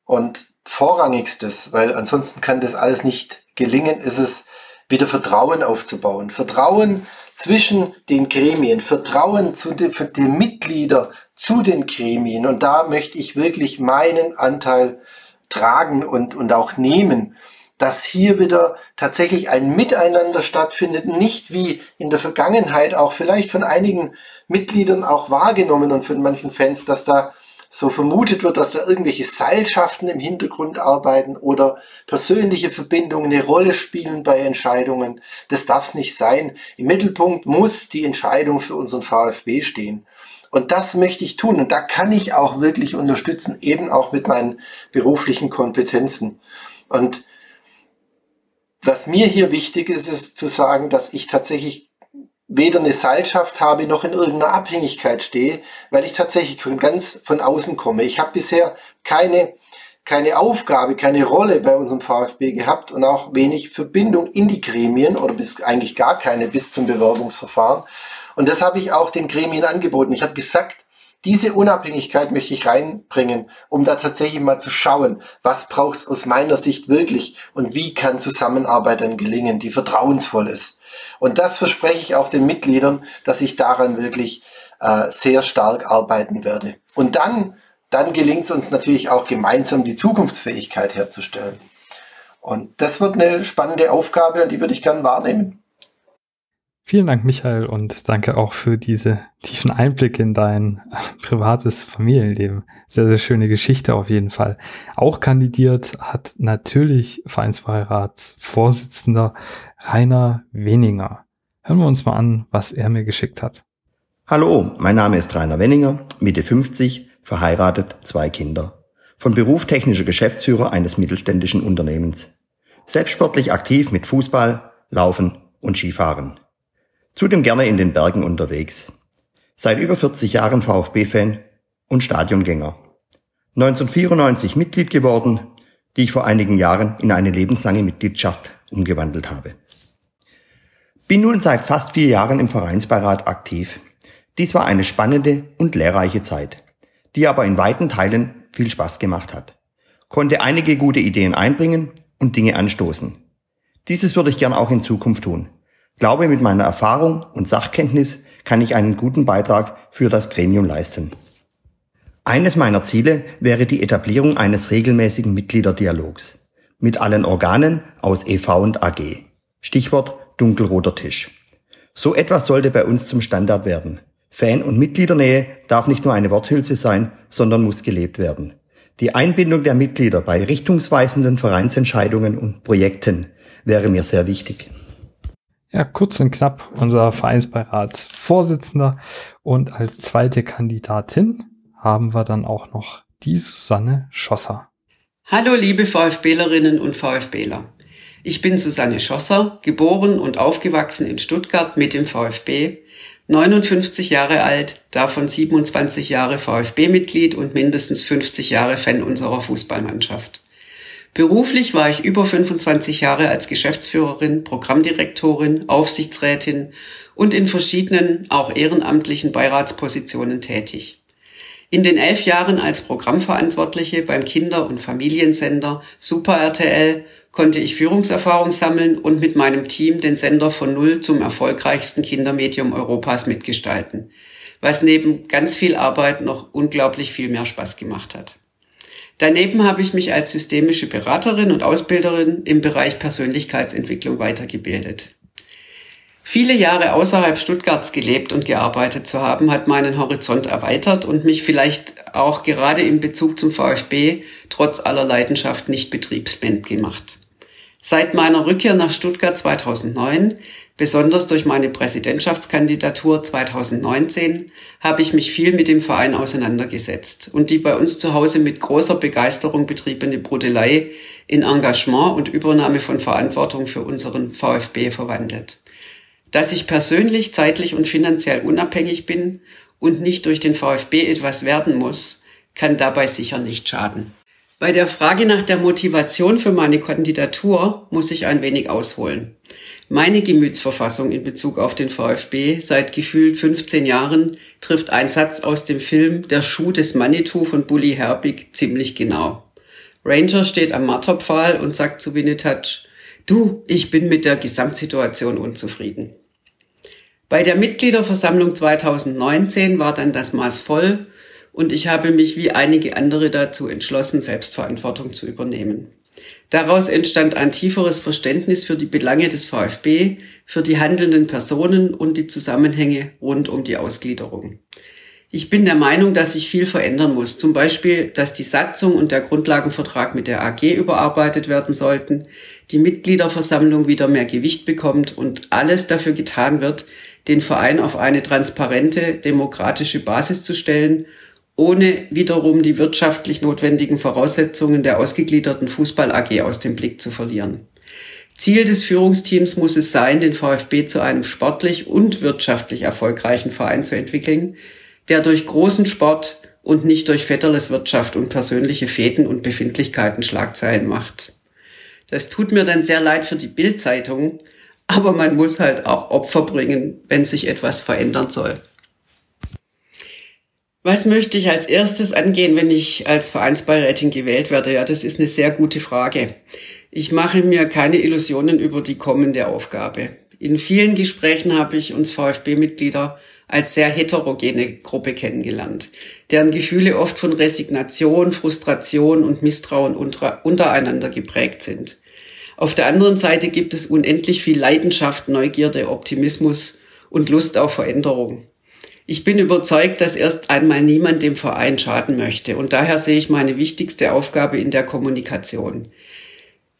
und vorrangigstes, weil ansonsten kann das alles nicht gelingen, ist es, wieder Vertrauen aufzubauen. Vertrauen zwischen den Gremien, Vertrauen zu den, für die Mitglieder zu den Gremien. Und da möchte ich wirklich meinen Anteil tragen und, und auch nehmen dass hier wieder tatsächlich ein Miteinander stattfindet, nicht wie in der Vergangenheit auch vielleicht von einigen Mitgliedern auch wahrgenommen und von manchen Fans, dass da so vermutet wird, dass da irgendwelche Seilschaften im Hintergrund arbeiten oder persönliche Verbindungen eine Rolle spielen bei Entscheidungen. Das darf es nicht sein. Im Mittelpunkt muss die Entscheidung für unseren VfB stehen. Und das möchte ich tun. Und da kann ich auch wirklich unterstützen, eben auch mit meinen beruflichen Kompetenzen. Und was mir hier wichtig ist, ist zu sagen, dass ich tatsächlich weder eine Seilschaft habe noch in irgendeiner Abhängigkeit stehe, weil ich tatsächlich von ganz von außen komme. Ich habe bisher keine keine Aufgabe, keine Rolle bei unserem VfB gehabt und auch wenig Verbindung in die Gremien oder bis eigentlich gar keine bis zum Bewerbungsverfahren. Und das habe ich auch den Gremien angeboten. Ich habe gesagt, diese Unabhängigkeit möchte ich reinbringen, um da tatsächlich mal zu schauen, was braucht es aus meiner Sicht wirklich und wie kann Zusammenarbeit dann gelingen, die vertrauensvoll ist. Und das verspreche ich auch den Mitgliedern, dass ich daran wirklich äh, sehr stark arbeiten werde. Und dann, dann gelingt es uns natürlich auch gemeinsam die Zukunftsfähigkeit herzustellen. Und das wird eine spannende Aufgabe und die würde ich gern wahrnehmen. Vielen Dank, Michael, und danke auch für diese tiefen Einblicke in dein privates Familienleben. Sehr, sehr schöne Geschichte auf jeden Fall. Auch kandidiert hat natürlich Vereinsbeiratsvorsitzender Rainer Weninger. Hören wir uns mal an, was er mir geschickt hat. Hallo, mein Name ist Rainer Weninger, Mitte 50, verheiratet, zwei Kinder. Von Beruf technischer Geschäftsführer eines mittelständischen Unternehmens. Selbstsportlich aktiv mit Fußball, Laufen und Skifahren. Zudem gerne in den Bergen unterwegs. Seit über 40 Jahren VfB-Fan und Stadiongänger. 1994 Mitglied geworden, die ich vor einigen Jahren in eine lebenslange Mitgliedschaft umgewandelt habe. Bin nun seit fast vier Jahren im Vereinsbeirat aktiv. Dies war eine spannende und lehrreiche Zeit, die aber in weiten Teilen viel Spaß gemacht hat. Konnte einige gute Ideen einbringen und Dinge anstoßen. Dieses würde ich gern auch in Zukunft tun glaube, mit meiner Erfahrung und Sachkenntnis kann ich einen guten Beitrag für das Gremium leisten. Eines meiner Ziele wäre die Etablierung eines regelmäßigen Mitgliederdialogs mit allen Organen aus EV und AG. Stichwort dunkelroter Tisch. So etwas sollte bei uns zum Standard werden. Fan- und Mitgliedernähe darf nicht nur eine Worthülse sein, sondern muss gelebt werden. Die Einbindung der Mitglieder bei richtungsweisenden Vereinsentscheidungen und Projekten wäre mir sehr wichtig. Ja, kurz und knapp unser Vereinsbeiratsvorsitzender. Und als zweite Kandidatin haben wir dann auch noch die Susanne Schosser. Hallo liebe VfBlerinnen und VfBler. Ich bin Susanne Schosser, geboren und aufgewachsen in Stuttgart mit dem VfB, 59 Jahre alt, davon 27 Jahre VfB-Mitglied und mindestens 50 Jahre Fan unserer Fußballmannschaft. Beruflich war ich über 25 Jahre als Geschäftsführerin, Programmdirektorin, Aufsichtsrätin und in verschiedenen, auch ehrenamtlichen Beiratspositionen tätig. In den elf Jahren als Programmverantwortliche beim Kinder- und Familiensender Super RTL konnte ich Führungserfahrung sammeln und mit meinem Team den Sender von Null zum erfolgreichsten Kindermedium Europas mitgestalten, was neben ganz viel Arbeit noch unglaublich viel mehr Spaß gemacht hat. Daneben habe ich mich als systemische Beraterin und Ausbilderin im Bereich Persönlichkeitsentwicklung weitergebildet. Viele Jahre außerhalb Stuttgarts gelebt und gearbeitet zu haben, hat meinen Horizont erweitert und mich vielleicht auch gerade in Bezug zum VfB trotz aller Leidenschaft nicht betriebsblind gemacht. Seit meiner Rückkehr nach Stuttgart 2009 Besonders durch meine Präsidentschaftskandidatur 2019 habe ich mich viel mit dem Verein auseinandergesetzt und die bei uns zu Hause mit großer Begeisterung betriebene Brudelei in Engagement und Übernahme von Verantwortung für unseren VfB verwandelt. Dass ich persönlich, zeitlich und finanziell unabhängig bin und nicht durch den VfB etwas werden muss, kann dabei sicher nicht schaden. Bei der Frage nach der Motivation für meine Kandidatur muss ich ein wenig ausholen. Meine Gemütsverfassung in Bezug auf den VfB seit gefühlt 15 Jahren trifft ein Satz aus dem Film Der Schuh des Manitou von Bully Herbig ziemlich genau. Ranger steht am Marterpfahl und sagt zu Winnetouch, du, ich bin mit der Gesamtsituation unzufrieden. Bei der Mitgliederversammlung 2019 war dann das Maß voll und ich habe mich wie einige andere dazu entschlossen, Selbstverantwortung zu übernehmen. Daraus entstand ein tieferes Verständnis für die Belange des VfB, für die handelnden Personen und die Zusammenhänge rund um die Ausgliederung. Ich bin der Meinung, dass sich viel verändern muss. Zum Beispiel, dass die Satzung und der Grundlagenvertrag mit der AG überarbeitet werden sollten, die Mitgliederversammlung wieder mehr Gewicht bekommt und alles dafür getan wird, den Verein auf eine transparente, demokratische Basis zu stellen, ohne wiederum die wirtschaftlich notwendigen Voraussetzungen der ausgegliederten Fußball AG aus dem Blick zu verlieren. Ziel des Führungsteams muss es sein, den VfB zu einem sportlich und wirtschaftlich erfolgreichen Verein zu entwickeln, der durch großen Sport und nicht durch Vetterles Wirtschaft und persönliche Fäden und Befindlichkeiten Schlagzeilen macht. Das tut mir dann sehr leid für die Bildzeitung, aber man muss halt auch Opfer bringen, wenn sich etwas verändern soll. Was möchte ich als erstes angehen, wenn ich als Vereinsbeirätin gewählt werde? Ja, das ist eine sehr gute Frage. Ich mache mir keine Illusionen über die kommende Aufgabe. In vielen Gesprächen habe ich uns VfB-Mitglieder als sehr heterogene Gruppe kennengelernt, deren Gefühle oft von Resignation, Frustration und Misstrauen untereinander geprägt sind. Auf der anderen Seite gibt es unendlich viel Leidenschaft, Neugierde, Optimismus und Lust auf Veränderung. Ich bin überzeugt, dass erst einmal niemand dem Verein schaden möchte und daher sehe ich meine wichtigste Aufgabe in der Kommunikation.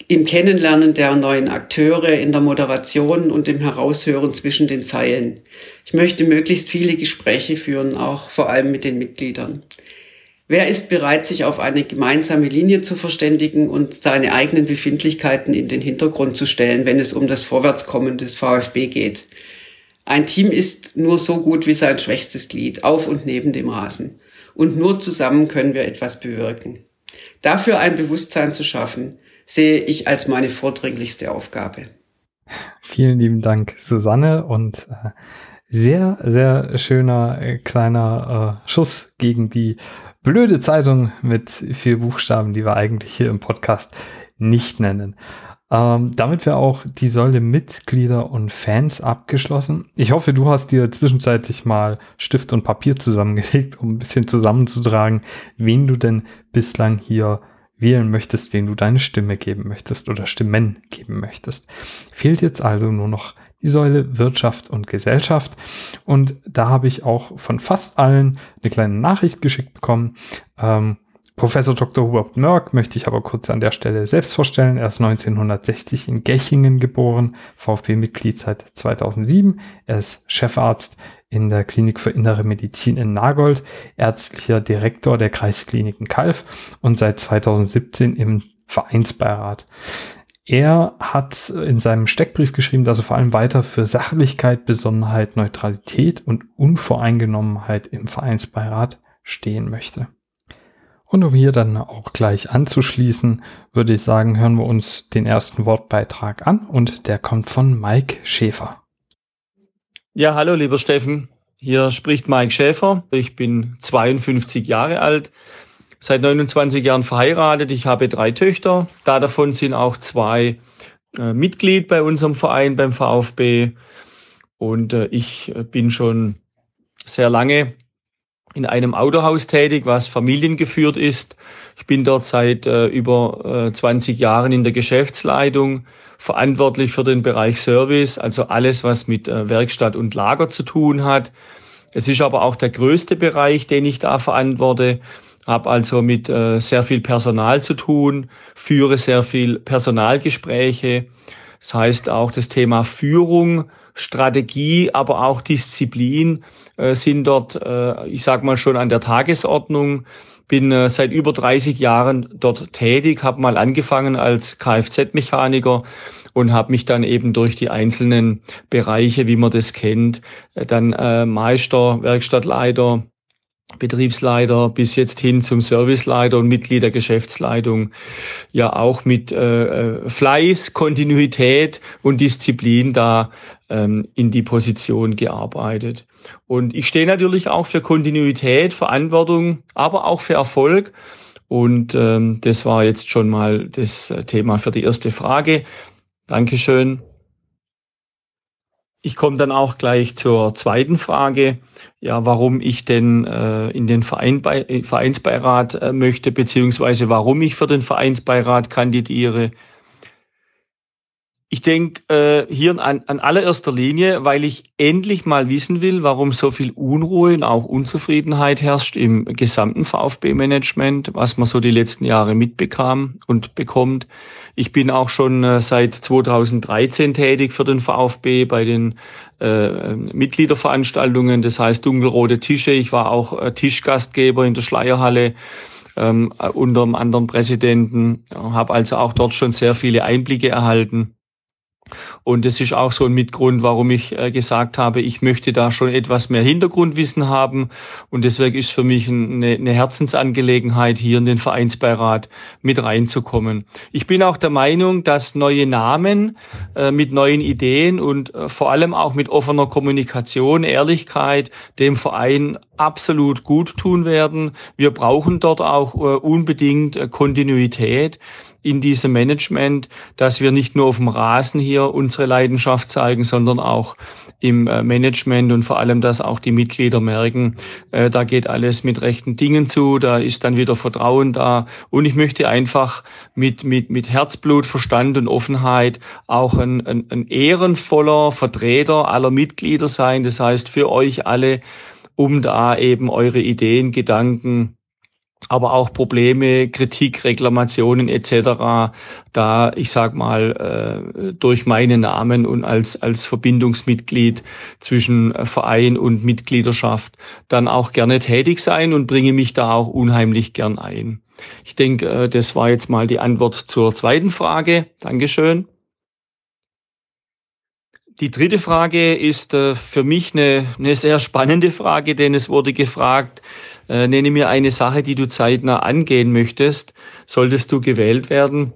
Im Kennenlernen der neuen Akteure, in der Moderation und im Heraushören zwischen den Zeilen. Ich möchte möglichst viele Gespräche führen, auch vor allem mit den Mitgliedern. Wer ist bereit, sich auf eine gemeinsame Linie zu verständigen und seine eigenen Befindlichkeiten in den Hintergrund zu stellen, wenn es um das Vorwärtskommen des VfB geht? Ein Team ist nur so gut wie sein schwächstes Glied, auf und neben dem Rasen. Und nur zusammen können wir etwas bewirken. Dafür ein Bewusstsein zu schaffen, sehe ich als meine vordringlichste Aufgabe. Vielen lieben Dank, Susanne, und äh, sehr, sehr schöner äh, kleiner äh, Schuss gegen die blöde Zeitung mit vier Buchstaben, die wir eigentlich hier im Podcast nicht nennen. Ähm, damit wäre auch die Säule Mitglieder und Fans abgeschlossen. Ich hoffe, du hast dir zwischenzeitlich mal Stift und Papier zusammengelegt, um ein bisschen zusammenzutragen, wen du denn bislang hier wählen möchtest, wen du deine Stimme geben möchtest oder Stimmen geben möchtest. Fehlt jetzt also nur noch die Säule Wirtschaft und Gesellschaft. Und da habe ich auch von fast allen eine kleine Nachricht geschickt bekommen. Ähm, Professor Dr. Hubert Mörk möchte ich aber kurz an der Stelle selbst vorstellen. Er ist 1960 in Gechingen geboren, VfB-Mitglied seit 2007. Er ist Chefarzt in der Klinik für Innere Medizin in Nagold, ärztlicher Direktor der Kreiskliniken Kalf und seit 2017 im Vereinsbeirat. Er hat in seinem Steckbrief geschrieben, dass er vor allem weiter für Sachlichkeit, Besonnenheit, Neutralität und Unvoreingenommenheit im Vereinsbeirat stehen möchte. Und um hier dann auch gleich anzuschließen, würde ich sagen, hören wir uns den ersten Wortbeitrag an und der kommt von Mike Schäfer. Ja, hallo lieber Steffen, hier spricht Mike Schäfer. Ich bin 52 Jahre alt, seit 29 Jahren verheiratet. Ich habe drei Töchter. Da davon sind auch zwei äh, Mitglied bei unserem Verein beim VfB. Und äh, ich bin schon sehr lange in einem Autohaus tätig, was familiengeführt ist. Ich bin dort seit äh, über äh, 20 Jahren in der Geschäftsleitung, verantwortlich für den Bereich Service, also alles, was mit äh, Werkstatt und Lager zu tun hat. Es ist aber auch der größte Bereich, den ich da verantworte habe also mit äh, sehr viel Personal zu tun, führe sehr viel Personalgespräche. Das heißt auch das Thema Führung Strategie, aber auch Disziplin äh, sind dort, äh, ich sage mal schon an der Tagesordnung. Bin äh, seit über 30 Jahren dort tätig, habe mal angefangen als Kfz-Mechaniker und habe mich dann eben durch die einzelnen Bereiche, wie man das kennt, äh, dann äh, Meister, Werkstattleiter, Betriebsleiter bis jetzt hin zum Serviceleiter und Mitglied der Geschäftsleitung ja auch mit äh, äh, Fleiß, Kontinuität und Disziplin da ähm, in die Position gearbeitet. Und ich stehe natürlich auch für Kontinuität, Verantwortung, aber auch für Erfolg. Und ähm, das war jetzt schon mal das äh, Thema für die erste Frage. Dankeschön. Ich komme dann auch gleich zur zweiten Frage, ja, warum ich denn äh, in den Verein bei, äh, Vereinsbeirat äh, möchte, beziehungsweise warum ich für den Vereinsbeirat kandidiere. Ich denke äh, hier an, an allererster Linie, weil ich endlich mal wissen will, warum so viel Unruhe und auch Unzufriedenheit herrscht im gesamten VfB-Management, was man so die letzten Jahre mitbekam und bekommt. Ich bin auch schon äh, seit 2013 tätig für den VfB bei den äh, Mitgliederveranstaltungen, das heißt dunkelrote Tische. Ich war auch äh, Tischgastgeber in der Schleierhalle ähm, unter einem anderen Präsidenten, habe also auch dort schon sehr viele Einblicke erhalten. Und das ist auch so ein Mitgrund, warum ich äh, gesagt habe, ich möchte da schon etwas mehr Hintergrundwissen haben. Und deswegen ist für mich eine, eine Herzensangelegenheit, hier in den Vereinsbeirat mit reinzukommen. Ich bin auch der Meinung, dass neue Namen äh, mit neuen Ideen und äh, vor allem auch mit offener Kommunikation, Ehrlichkeit dem Verein absolut gut tun werden. Wir brauchen dort auch äh, unbedingt äh, Kontinuität in diesem Management, dass wir nicht nur auf dem Rasen hier unsere Leidenschaft zeigen, sondern auch im äh, Management und vor allem, dass auch die Mitglieder merken, äh, da geht alles mit rechten Dingen zu, da ist dann wieder Vertrauen da. Und ich möchte einfach mit, mit, mit Herzblut, Verstand und Offenheit auch ein, ein, ein ehrenvoller Vertreter aller Mitglieder sein. Das heißt, für euch alle, um da eben eure Ideen, Gedanken, aber auch Probleme, Kritik, Reklamationen etc. Da, ich sag mal, äh, durch meinen Namen und als, als Verbindungsmitglied zwischen Verein und Mitgliederschaft dann auch gerne tätig sein und bringe mich da auch unheimlich gern ein. Ich denke, äh, das war jetzt mal die Antwort zur zweiten Frage. Dankeschön. Die dritte Frage ist äh, für mich eine, eine sehr spannende Frage, denn es wurde gefragt, äh, nenne mir eine Sache, die du zeitnah angehen möchtest, solltest du gewählt werden.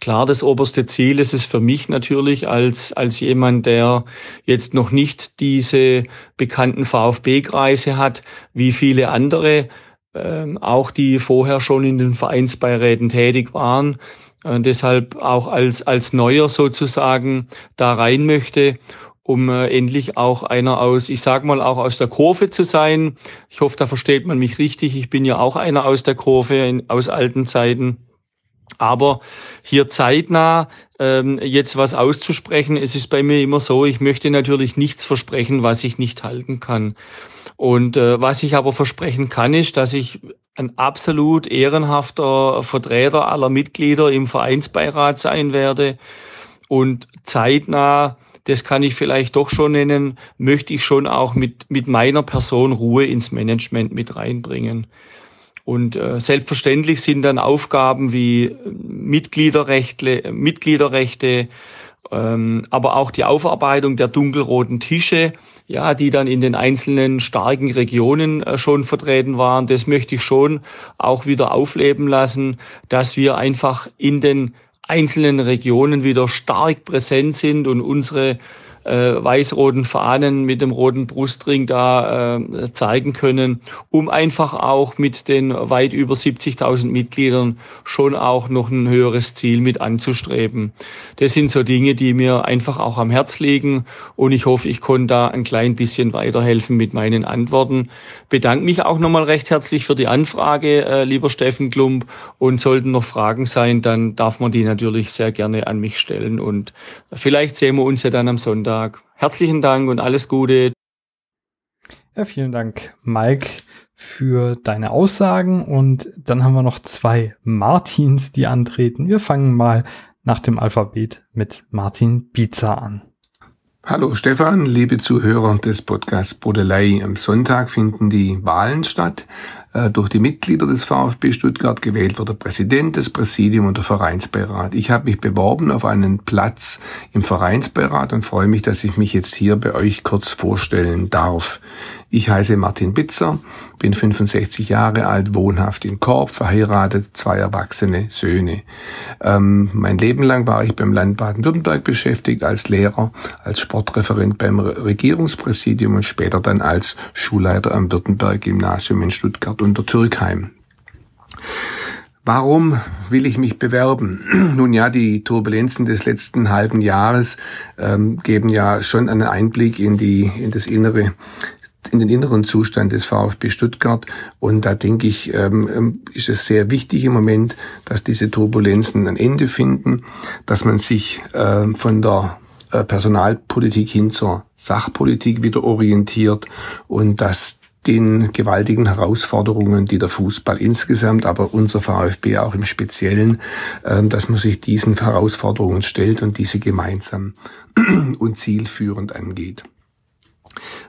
Klar, das oberste Ziel ist es für mich natürlich als, als jemand, der jetzt noch nicht diese bekannten VfB-Kreise hat, wie viele andere, äh, auch die vorher schon in den Vereinsbeiräten tätig waren, äh, deshalb auch als, als Neuer sozusagen da rein möchte, um äh, endlich auch einer aus, ich sag mal, auch aus der Kurve zu sein. Ich hoffe, da versteht man mich richtig. Ich bin ja auch einer aus der Kurve in, aus alten Zeiten. Aber hier zeitnah ähm, jetzt was auszusprechen, es ist bei mir immer so, ich möchte natürlich nichts versprechen, was ich nicht halten kann. Und äh, was ich aber versprechen kann, ist, dass ich ein absolut ehrenhafter Vertreter aller Mitglieder im Vereinsbeirat sein werde und zeitnah das kann ich vielleicht doch schon nennen, möchte ich schon auch mit, mit meiner Person Ruhe ins Management mit reinbringen. Und äh, selbstverständlich sind dann Aufgaben wie Mitgliederrechte, Mitgliederrechte ähm, aber auch die Aufarbeitung der dunkelroten Tische, ja, die dann in den einzelnen starken Regionen äh, schon vertreten waren. Das möchte ich schon auch wieder aufleben lassen, dass wir einfach in den einzelnen Regionen wieder stark präsent sind und unsere äh, weiß-roten Fahnen mit dem roten Brustring da äh, zeigen können, um einfach auch mit den weit über 70.000 Mitgliedern schon auch noch ein höheres Ziel mit anzustreben. Das sind so Dinge, die mir einfach auch am Herz liegen und ich hoffe, ich konnte da ein klein bisschen weiterhelfen mit meinen Antworten. Bedanke mich auch nochmal recht herzlich für die Anfrage, äh, lieber Steffen Klump und sollten noch Fragen sein, dann darf man die natürlich sehr gerne an mich stellen und vielleicht sehen wir uns ja dann am Sonntag Sonntag. Herzlichen Dank und alles Gute. Ja, vielen Dank, Mike, für deine Aussagen. Und dann haben wir noch zwei Martins, die antreten. Wir fangen mal nach dem Alphabet mit Martin Pizza an. Hallo Stefan, liebe Zuhörer des Podcasts Brodelei. Am Sonntag finden die Wahlen statt. Äh, durch die Mitglieder des VfB Stuttgart gewählt wurde Präsident, des Präsidium und der Vereinsbeirat. Ich habe mich beworben auf einen Platz im Vereinsbeirat und freue mich, dass ich mich jetzt hier bei euch kurz vorstellen darf. Ich heiße Martin Bitzer, bin 65 Jahre alt, wohnhaft in Korb, verheiratet, zwei erwachsene Söhne. Ähm, mein Leben lang war ich beim Land Baden-Württemberg beschäftigt als Lehrer, als Sportreferent beim Regierungspräsidium und später dann als Schulleiter am Württemberg-Gymnasium in Stuttgart unter Türkheim. Warum will ich mich bewerben? Nun ja, die Turbulenzen des letzten halben Jahres ähm, geben ja schon einen Einblick in die in das innere in den inneren Zustand des VfB Stuttgart. Und da denke ich, ähm, ähm, ist es sehr wichtig im Moment, dass diese Turbulenzen ein Ende finden, dass man sich äh, von der äh, Personalpolitik hin zur Sachpolitik wieder orientiert und dass den gewaltigen Herausforderungen, die der Fußball insgesamt, aber unser VfB auch im Speziellen, ähm, dass man sich diesen Herausforderungen stellt und diese gemeinsam und zielführend angeht.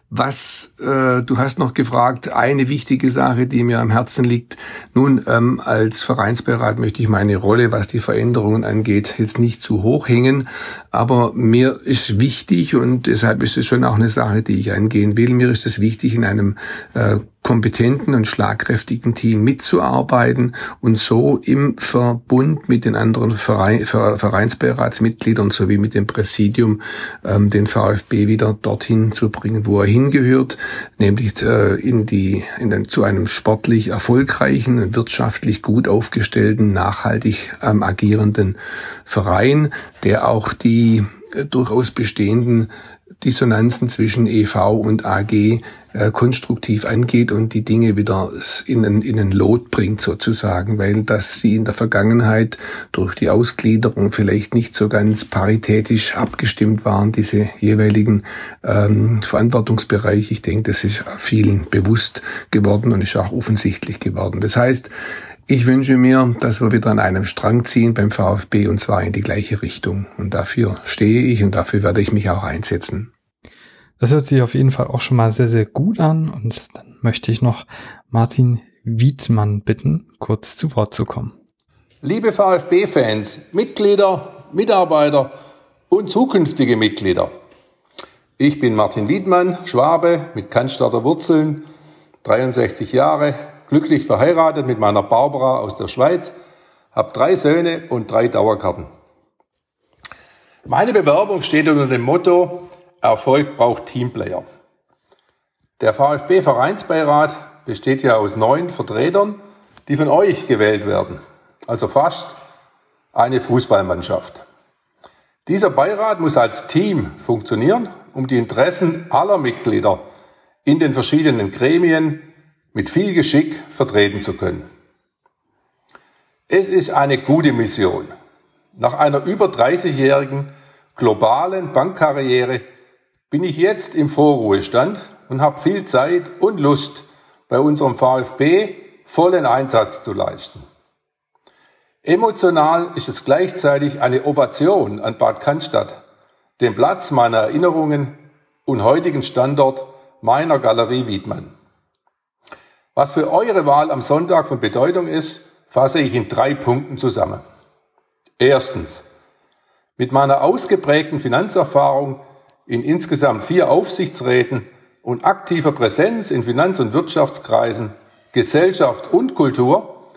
Was äh, du hast noch gefragt, eine wichtige Sache, die mir am Herzen liegt. Nun, ähm, als Vereinsbeirat möchte ich meine Rolle, was die Veränderungen angeht, jetzt nicht zu hoch hängen. Aber mir ist wichtig und deshalb ist es schon auch eine Sache, die ich angehen will. Mir ist es wichtig, in einem äh, kompetenten und schlagkräftigen Team mitzuarbeiten und so im Verbund mit den anderen Verein, Vereinsbeiratsmitgliedern sowie mit dem Präsidium ähm, den VfB wieder dorthin zu bringen, wo er hingehört, nämlich äh, in die, in den, zu einem sportlich erfolgreichen, wirtschaftlich gut aufgestellten, nachhaltig ähm, agierenden Verein, der auch die äh, durchaus bestehenden Dissonanzen zwischen EV und AG äh, konstruktiv angeht und die Dinge wieder in ein, in Lot bringt sozusagen, weil dass sie in der Vergangenheit durch die Ausgliederung vielleicht nicht so ganz paritätisch abgestimmt waren, diese jeweiligen ähm, Verantwortungsbereiche. Ich denke, das ist vielen bewusst geworden und ist auch offensichtlich geworden. Das heißt, ich wünsche mir, dass wir wieder an einem Strang ziehen beim VfB und zwar in die gleiche Richtung. Und dafür stehe ich und dafür werde ich mich auch einsetzen. Das hört sich auf jeden Fall auch schon mal sehr, sehr gut an. Und dann möchte ich noch Martin Wiedmann bitten, kurz zu Wort zu kommen. Liebe VfB-Fans, Mitglieder, Mitarbeiter und zukünftige Mitglieder. Ich bin Martin Wiedmann, Schwabe mit Cannstatter Wurzeln, 63 Jahre, glücklich verheiratet mit meiner Barbara aus der Schweiz, habe drei Söhne und drei Dauerkarten. Meine Bewerbung steht unter dem Motto, Erfolg braucht Teamplayer. Der VfB-Vereinsbeirat besteht ja aus neun Vertretern, die von euch gewählt werden, also fast eine Fußballmannschaft. Dieser Beirat muss als Team funktionieren, um die Interessen aller Mitglieder in den verschiedenen Gremien mit viel Geschick vertreten zu können. Es ist eine gute Mission. Nach einer über 30-jährigen globalen Bankkarriere bin ich jetzt im Vorruhestand und habe viel Zeit und Lust, bei unserem VfB vollen Einsatz zu leisten. Emotional ist es gleichzeitig eine Ovation an Bad Cannstatt, dem Platz meiner Erinnerungen und heutigen Standort meiner Galerie Wiedmann. Was für eure Wahl am Sonntag von Bedeutung ist, fasse ich in drei Punkten zusammen. Erstens. Mit meiner ausgeprägten Finanzerfahrung in insgesamt vier Aufsichtsräten und aktiver Präsenz in Finanz- und Wirtschaftskreisen, Gesellschaft und Kultur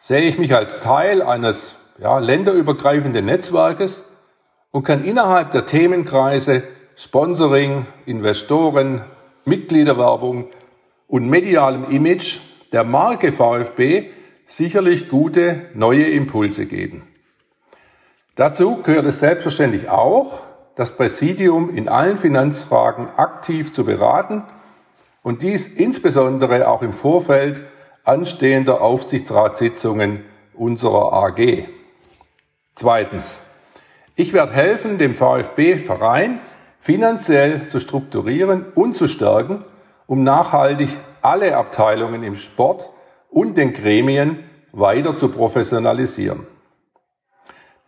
sehe ich mich als Teil eines ja, länderübergreifenden Netzwerkes und kann innerhalb der Themenkreise Sponsoring, Investoren, Mitgliederwerbung, und medialem Image der Marke VfB sicherlich gute neue Impulse geben. Dazu gehört es selbstverständlich auch, das Präsidium in allen Finanzfragen aktiv zu beraten und dies insbesondere auch im Vorfeld anstehender Aufsichtsratssitzungen unserer AG. Zweitens. Ich werde helfen, den VfB-Verein finanziell zu strukturieren und zu stärken um nachhaltig alle Abteilungen im Sport und den Gremien weiter zu professionalisieren.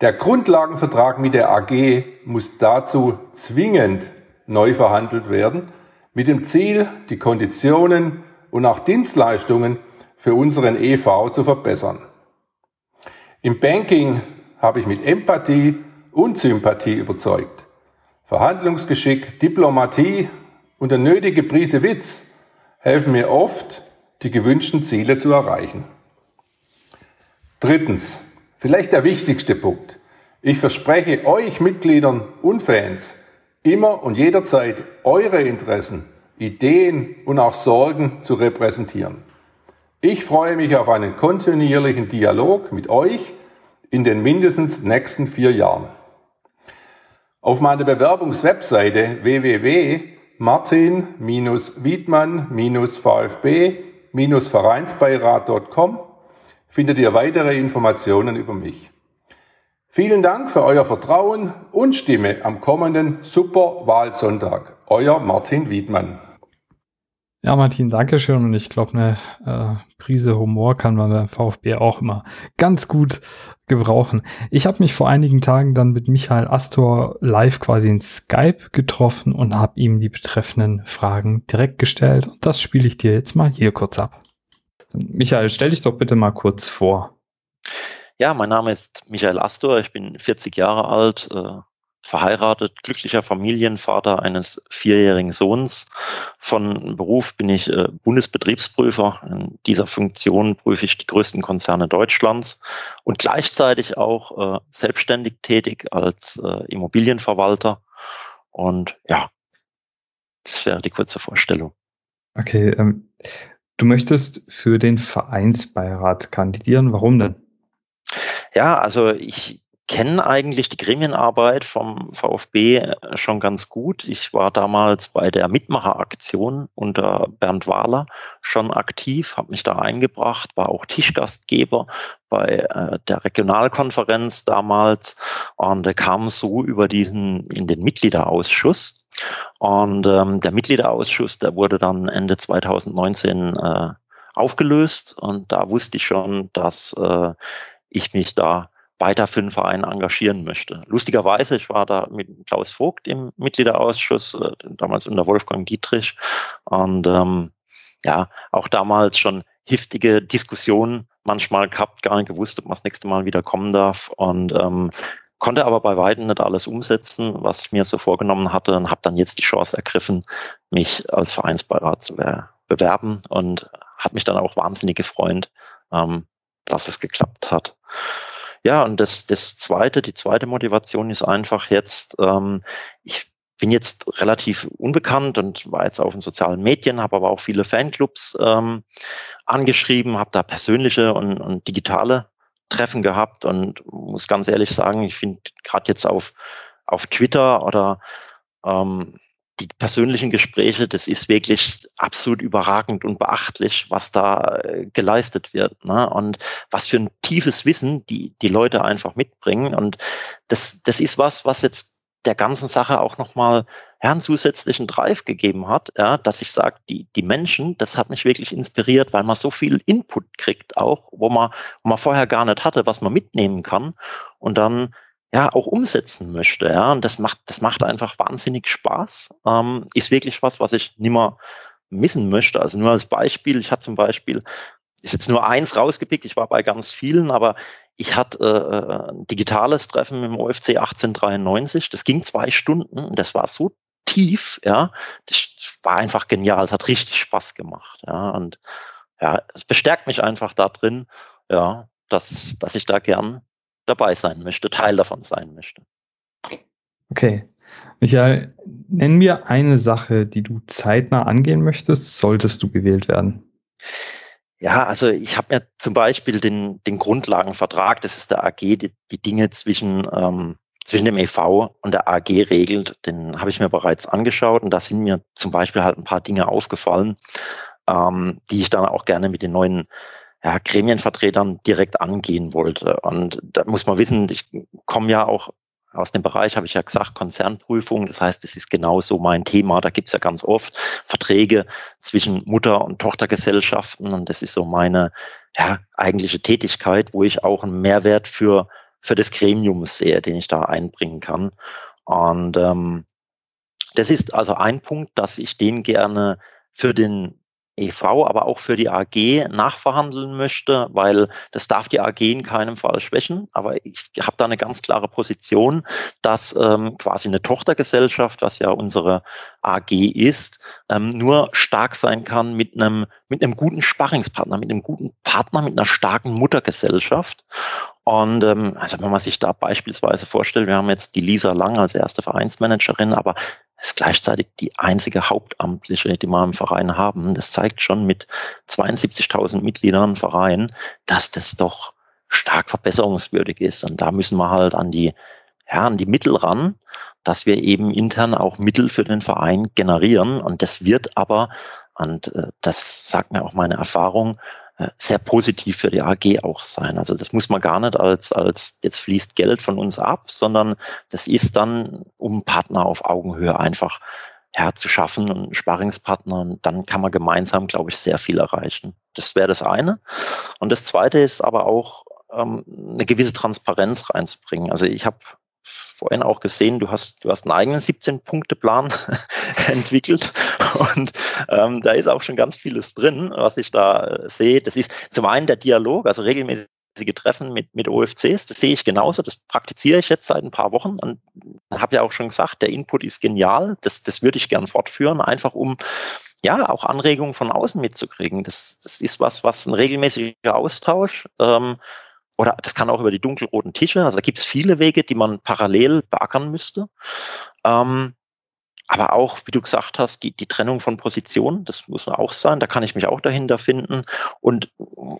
Der Grundlagenvertrag mit der AG muss dazu zwingend neu verhandelt werden, mit dem Ziel, die Konditionen und auch Dienstleistungen für unseren EV zu verbessern. Im Banking habe ich mit Empathie und Sympathie überzeugt. Verhandlungsgeschick, Diplomatie und eine nötige Prise Witz helfen mir oft, die gewünschten Ziele zu erreichen. Drittens, vielleicht der wichtigste Punkt. Ich verspreche euch Mitgliedern und Fans immer und jederzeit eure Interessen, Ideen und auch Sorgen zu repräsentieren. Ich freue mich auf einen kontinuierlichen Dialog mit euch in den mindestens nächsten vier Jahren. Auf meiner Bewerbungswebseite www.martin-wiedmann-vfb-vereinsbeirat.com findet ihr weitere Informationen über mich. Vielen Dank für euer Vertrauen und Stimme am kommenden Superwahlsonntag. Euer Martin Wiedmann. Ja, Martin, danke schön. Und ich glaube, eine äh, Prise Humor kann man beim VfB auch immer ganz gut gebrauchen. Ich habe mich vor einigen Tagen dann mit Michael Astor live quasi in Skype getroffen und habe ihm die betreffenden Fragen direkt gestellt. Und das spiele ich dir jetzt mal hier kurz ab. Michael, stell dich doch bitte mal kurz vor. Ja, mein Name ist Michael Astor, ich bin 40 Jahre alt, äh, verheiratet, glücklicher Familienvater eines vierjährigen Sohns. Von Beruf bin ich äh, Bundesbetriebsprüfer. In dieser Funktion prüfe ich die größten Konzerne Deutschlands und gleichzeitig auch äh, selbstständig tätig als äh, Immobilienverwalter. Und ja, das wäre die kurze Vorstellung. Okay, ähm, du möchtest für den Vereinsbeirat kandidieren. Warum denn? Ja, also ich kenne eigentlich die Gremienarbeit vom VfB äh, schon ganz gut. Ich war damals bei der Mitmacheraktion unter Bernd Wahler schon aktiv, habe mich da eingebracht, war auch Tischgastgeber bei äh, der Regionalkonferenz damals und äh, kam so über diesen in den Mitgliederausschuss. Und ähm, der Mitgliederausschuss, der wurde dann Ende 2019 äh, aufgelöst und da wusste ich schon, dass äh, ich mich da weiter für den Verein engagieren möchte. Lustigerweise, ich war da mit Klaus Vogt im Mitgliederausschuss, äh, damals unter Wolfgang Dietrich. Und ähm, ja, auch damals schon heftige Diskussionen manchmal gehabt, gar nicht gewusst, ob man das nächste Mal wieder kommen darf. Und ähm, konnte aber bei weitem nicht alles umsetzen, was ich mir so vorgenommen hatte und habe dann jetzt die Chance ergriffen, mich als Vereinsbeirat zu bewerben und hat mich dann auch wahnsinnig gefreut, ähm, dass es geklappt hat. Ja, und das, das zweite, die zweite Motivation ist einfach jetzt, ähm, ich bin jetzt relativ unbekannt und war jetzt auf den sozialen Medien, habe aber auch viele Fanclubs ähm, angeschrieben, habe da persönliche und, und digitale Treffen gehabt und muss ganz ehrlich sagen, ich finde gerade jetzt auf, auf Twitter oder ähm, die persönlichen Gespräche, das ist wirklich absolut überragend und beachtlich, was da äh, geleistet wird. Ne? Und was für ein tiefes Wissen die, die Leute einfach mitbringen. Und das, das ist was, was jetzt der ganzen Sache auch nochmal ja, einen zusätzlichen Drive gegeben hat, ja, dass ich sage, die, die Menschen, das hat mich wirklich inspiriert, weil man so viel Input kriegt auch, wo man, wo man vorher gar nicht hatte, was man mitnehmen kann. Und dann ja auch umsetzen möchte. Ja, und das macht, das macht einfach wahnsinnig Spaß. Ähm, ist wirklich was, was ich nimmer missen möchte. Also nur als Beispiel, ich hatte zum Beispiel, ist jetzt nur eins rausgepickt, ich war bei ganz vielen, aber ich hatte äh, ein digitales Treffen im OFC 1893, das ging zwei Stunden und das war so tief, ja, das war einfach genial, es hat richtig Spaß gemacht, ja, und ja, es bestärkt mich einfach da drin, ja, dass, dass ich da gern dabei sein möchte, Teil davon sein möchte. Okay. Michael, nenn mir eine Sache, die du zeitnah angehen möchtest, solltest du gewählt werden. Ja, also ich habe mir zum Beispiel den, den Grundlagenvertrag, das ist der AG, die, die Dinge zwischen, ähm, zwischen dem EV und der AG regelt, den habe ich mir bereits angeschaut und da sind mir zum Beispiel halt ein paar Dinge aufgefallen, ähm, die ich dann auch gerne mit den neuen ja, Gremienvertretern direkt angehen wollte. Und da muss man wissen, ich komme ja auch aus dem Bereich, habe ich ja gesagt, Konzernprüfung. Das heißt, das ist genauso mein Thema. Da gibt es ja ganz oft Verträge zwischen Mutter- und Tochtergesellschaften. Und das ist so meine ja, eigentliche Tätigkeit, wo ich auch einen Mehrwert für, für das Gremium sehe, den ich da einbringen kann. Und ähm, Das ist also ein Punkt, dass ich den gerne für den EV, aber auch für die AG nachverhandeln möchte, weil das darf die AG in keinem Fall schwächen. Aber ich habe da eine ganz klare Position, dass ähm, quasi eine Tochtergesellschaft, was ja unsere AG ist, ähm, nur stark sein kann mit einem mit einem guten Sparringspartner, mit einem guten Partner, mit einer starken Muttergesellschaft. Und ähm, also wenn man sich da beispielsweise vorstellt, wir haben jetzt die Lisa Lang als erste Vereinsmanagerin, aber ist gleichzeitig die einzige Hauptamtliche, die wir im Verein haben. Das zeigt schon mit 72.000 Mitgliedern im Verein, dass das doch stark verbesserungswürdig ist. Und da müssen wir halt an die, ja, an die Mittel ran, dass wir eben intern auch Mittel für den Verein generieren. Und das wird aber, und äh, das sagt mir auch meine Erfahrung, sehr positiv für die AG auch sein. Also das muss man gar nicht als, als jetzt fließt Geld von uns ab, sondern das ist dann, um Partner auf Augenhöhe einfach ja, zu schaffen und Sparringspartner. Und dann kann man gemeinsam, glaube ich, sehr viel erreichen. Das wäre das eine. Und das zweite ist aber auch, ähm, eine gewisse Transparenz reinzubringen. Also ich habe vorhin auch gesehen, du hast, du hast einen eigenen 17-Punkte-Plan entwickelt und ähm, da ist auch schon ganz vieles drin, was ich da äh, sehe. Das ist zum einen der Dialog, also regelmäßige Treffen mit, mit OFCs, das sehe ich genauso, das praktiziere ich jetzt seit ein paar Wochen und habe ja auch schon gesagt, der Input ist genial, das, das würde ich gern fortführen, einfach um ja, auch Anregungen von außen mitzukriegen. Das, das ist was, was ein regelmäßiger Austausch, ähm, oder das kann auch über die dunkelroten Tische. Also da gibt es viele Wege, die man parallel beackern müsste. Ähm, aber auch, wie du gesagt hast, die, die Trennung von Positionen, das muss man auch sein, da kann ich mich auch dahinter finden. Und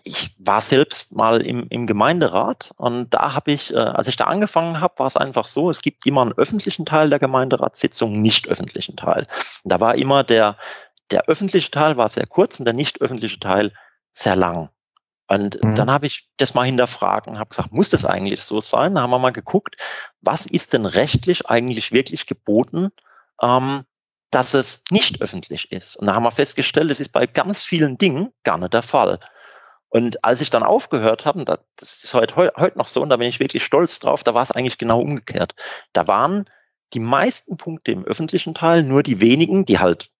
ich war selbst mal im, im Gemeinderat und da habe ich, äh, als ich da angefangen habe, war es einfach so, es gibt immer einen öffentlichen Teil der Gemeinderatssitzung, nicht öffentlichen Teil. Und da war immer der, der öffentliche Teil war sehr kurz und der nicht öffentliche Teil sehr lang. Und mhm. dann habe ich das mal hinterfragt und habe gesagt, muss das eigentlich so sein? Da haben wir mal geguckt, was ist denn rechtlich eigentlich wirklich geboten, ähm, dass es nicht öffentlich ist. Und da haben wir festgestellt, das ist bei ganz vielen Dingen gar nicht der Fall. Und als ich dann aufgehört habe, das ist heute, heute noch so, und da bin ich wirklich stolz drauf, da war es eigentlich genau umgekehrt. Da waren die meisten Punkte im öffentlichen Teil, nur die wenigen, die halt,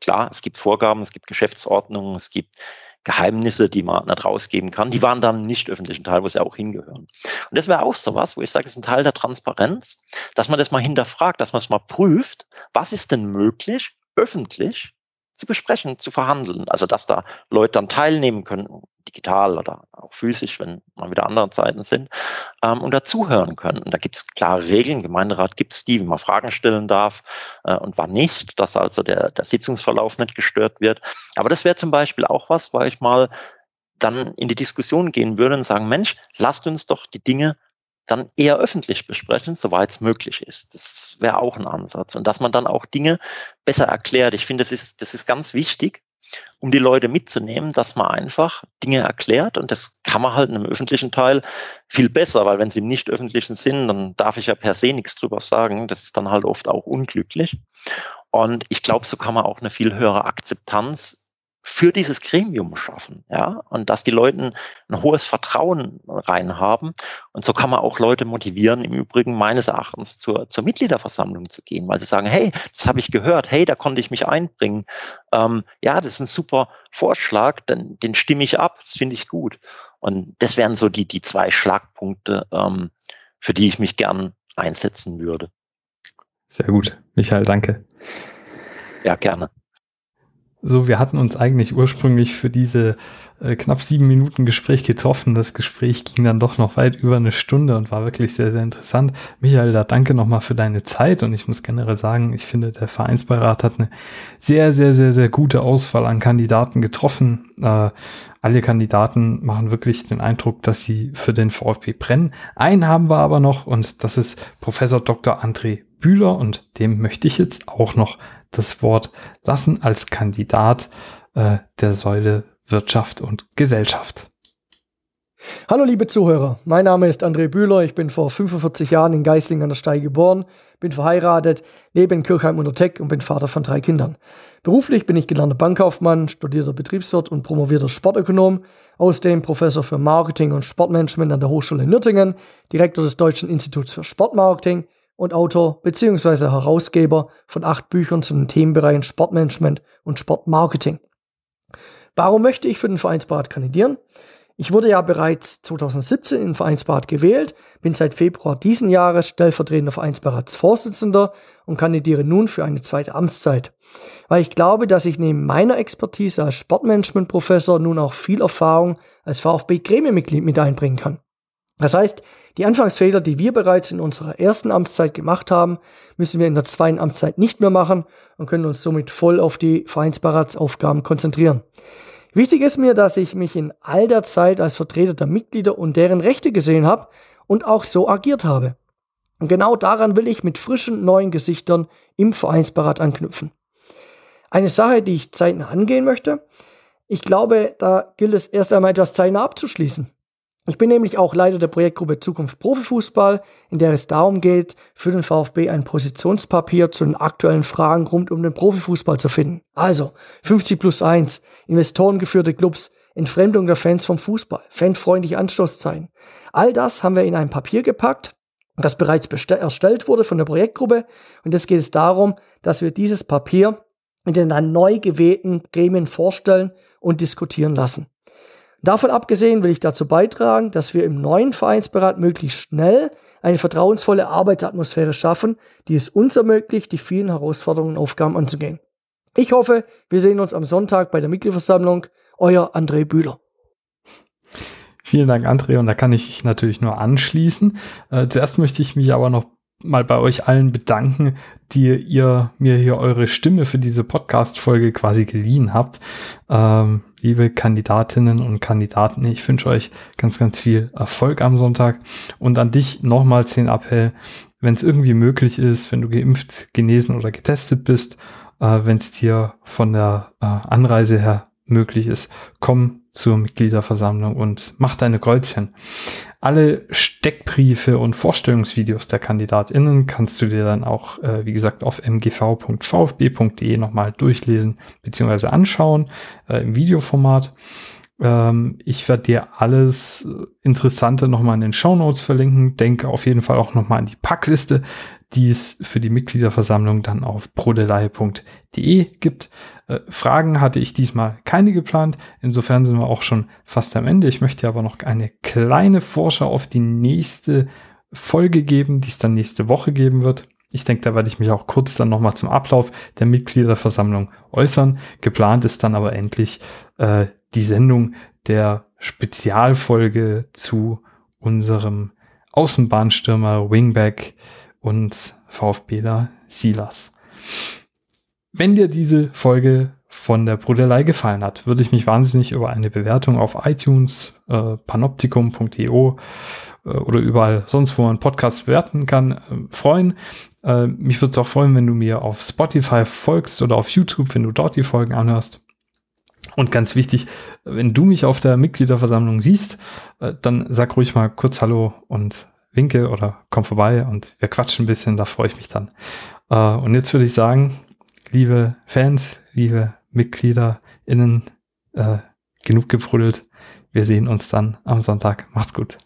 klar, es gibt Vorgaben, es gibt Geschäftsordnungen, es gibt Geheimnisse, die man nicht rausgeben kann, die waren dann nicht öffentlichen Teil, wo sie auch hingehören. Und das wäre auch so was, wo ich sage, es ist ein Teil der Transparenz, dass man das mal hinterfragt, dass man es mal prüft, was ist denn möglich, öffentlich zu besprechen, zu verhandeln. Also dass da Leute dann teilnehmen können, digital oder auch physisch, wenn mal wieder andere Zeiten sind, ähm, und dazuhören können. Und da gibt es klare Regeln. Gemeinderat gibt es die, wie man Fragen stellen darf äh, und wann nicht, dass also der, der Sitzungsverlauf nicht gestört wird. Aber das wäre zum Beispiel auch was, weil ich mal dann in die Diskussion gehen würde und sagen, Mensch, lasst uns doch die Dinge dann eher öffentlich besprechen, soweit es möglich ist. Das wäre auch ein Ansatz. Und dass man dann auch Dinge besser erklärt. Ich finde, das ist, das ist ganz wichtig, um die Leute mitzunehmen, dass man einfach Dinge erklärt. Und das kann man halt in einem öffentlichen Teil viel besser, weil wenn sie im nicht öffentlichen sind, dann darf ich ja per se nichts drüber sagen. Das ist dann halt oft auch unglücklich. Und ich glaube, so kann man auch eine viel höhere Akzeptanz für dieses Gremium schaffen, ja, und dass die Leute ein hohes Vertrauen rein haben. Und so kann man auch Leute motivieren, im Übrigen meines Erachtens zur, zur Mitgliederversammlung zu gehen, weil sie sagen, hey, das habe ich gehört, hey, da konnte ich mich einbringen. Ähm, ja, das ist ein super Vorschlag, den, den stimme ich ab, das finde ich gut. Und das wären so die, die zwei Schlagpunkte, ähm, für die ich mich gern einsetzen würde. Sehr gut. Michael, danke. Ja, gerne. So, wir hatten uns eigentlich ursprünglich für diese äh, knapp sieben Minuten Gespräch getroffen. Das Gespräch ging dann doch noch weit über eine Stunde und war wirklich sehr, sehr interessant. Michael, da danke nochmal für deine Zeit und ich muss generell sagen, ich finde, der Vereinsbeirat hat eine sehr, sehr, sehr, sehr gute Auswahl an Kandidaten getroffen. Äh, alle Kandidaten machen wirklich den Eindruck, dass sie für den VfB brennen. Einen haben wir aber noch und das ist Professor Dr. André Bühler und dem möchte ich jetzt auch noch das Wort lassen als Kandidat äh, der Säule Wirtschaft und Gesellschaft. Hallo liebe Zuhörer, mein Name ist André Bühler, ich bin vor 45 Jahren in Geisling an der Steig geboren, bin verheiratet, lebe in Kirchheim unter Teck und bin Vater von drei Kindern. Beruflich bin ich gelernter Bankkaufmann, studierter Betriebswirt und promovierter Sportökonom, außerdem Professor für Marketing und Sportmanagement an der Hochschule in Nürtingen, Direktor des Deutschen Instituts für Sportmarketing und Autor bzw. Herausgeber von acht Büchern zu den Themenbereichen Sportmanagement und Sportmarketing. Warum möchte ich für den Vereinsbad kandidieren? Ich wurde ja bereits 2017 in Vereinsbad gewählt, bin seit Februar diesen Jahres stellvertretender Vereinsberatsvorsitzender und kandidiere nun für eine zweite Amtszeit. Weil ich glaube, dass ich neben meiner Expertise als Sportmanagement-Professor nun auch viel Erfahrung als VfB-Gremienmitglied mit einbringen kann. Das heißt, die Anfangsfehler, die wir bereits in unserer ersten Amtszeit gemacht haben, müssen wir in der zweiten Amtszeit nicht mehr machen und können uns somit voll auf die Vereinsberatsaufgaben konzentrieren. Wichtig ist mir, dass ich mich in all der Zeit als Vertreter der Mitglieder und deren Rechte gesehen habe und auch so agiert habe. Und genau daran will ich mit frischen neuen Gesichtern im Vereinsberat anknüpfen. Eine Sache, die ich zeitnah angehen möchte. Ich glaube, da gilt es erst einmal etwas zeitnah abzuschließen. Ich bin nämlich auch Leiter der Projektgruppe Zukunft Profifußball, in der es darum geht, für den VfB ein Positionspapier zu den aktuellen Fragen rund um den Profifußball zu finden. Also 50 plus 1, investorengeführte Clubs, Entfremdung der Fans vom Fußball, fanfreundliche Anstoßzeiten. All das haben wir in ein Papier gepackt, das bereits erstellt wurde von der Projektgruppe. Und jetzt geht es darum, dass wir dieses Papier in den dann neu gewählten Gremien vorstellen und diskutieren lassen. Davon abgesehen will ich dazu beitragen, dass wir im neuen Vereinsberat möglichst schnell eine vertrauensvolle Arbeitsatmosphäre schaffen, die es uns ermöglicht, die vielen Herausforderungen und Aufgaben anzugehen. Ich hoffe, wir sehen uns am Sonntag bei der Mitgliederversammlung. Euer André Bühler. Vielen Dank, André, und da kann ich natürlich nur anschließen. Äh, zuerst möchte ich mich aber noch mal bei euch allen bedanken, die ihr mir hier eure Stimme für diese Podcast-Folge quasi geliehen habt. Ähm, liebe Kandidatinnen und Kandidaten, ich wünsche euch ganz, ganz viel Erfolg am Sonntag. Und an dich nochmals den Appell, wenn es irgendwie möglich ist, wenn du geimpft, genesen oder getestet bist, äh, wenn es dir von der äh, Anreise her möglich ist, komm zur Mitgliederversammlung und mach deine Kreuzchen. Alle Steckbriefe und Vorstellungsvideos der KandidatInnen kannst du dir dann auch, äh, wie gesagt, auf mgv.vfb.de nochmal durchlesen bzw. anschauen äh, im Videoformat. Ähm, ich werde dir alles Interessante nochmal in den Show Notes verlinken. Denke auf jeden Fall auch nochmal an die Packliste, die es für die Mitgliederversammlung dann auf prodelei.de gibt. Äh, Fragen hatte ich diesmal keine geplant. Insofern sind wir auch schon fast am Ende. Ich möchte aber noch eine kleine Vorschau auf die nächste Folge geben, die es dann nächste Woche geben wird. Ich denke, da werde ich mich auch kurz dann nochmal zum Ablauf der Mitgliederversammlung äußern. Geplant ist dann aber endlich äh, die Sendung der Spezialfolge zu unserem Außenbahnstürmer Wingback und VfBler Silas. Wenn dir diese Folge von der Bruderlei gefallen hat, würde ich mich wahnsinnig über eine Bewertung auf iTunes, äh, panoptikum.io äh, oder überall sonst, wo man Podcasts bewerten kann, äh, freuen. Äh, mich würde es auch freuen, wenn du mir auf Spotify folgst oder auf YouTube, wenn du dort die Folgen anhörst. Und ganz wichtig, wenn du mich auf der Mitgliederversammlung siehst, äh, dann sag ruhig mal kurz Hallo und winke oder komm vorbei und wir quatschen ein bisschen, da freue ich mich dann. Äh, und jetzt würde ich sagen, liebe Fans, liebe MitgliederInnen, äh, genug gebrudelt. Wir sehen uns dann am Sonntag. Macht's gut.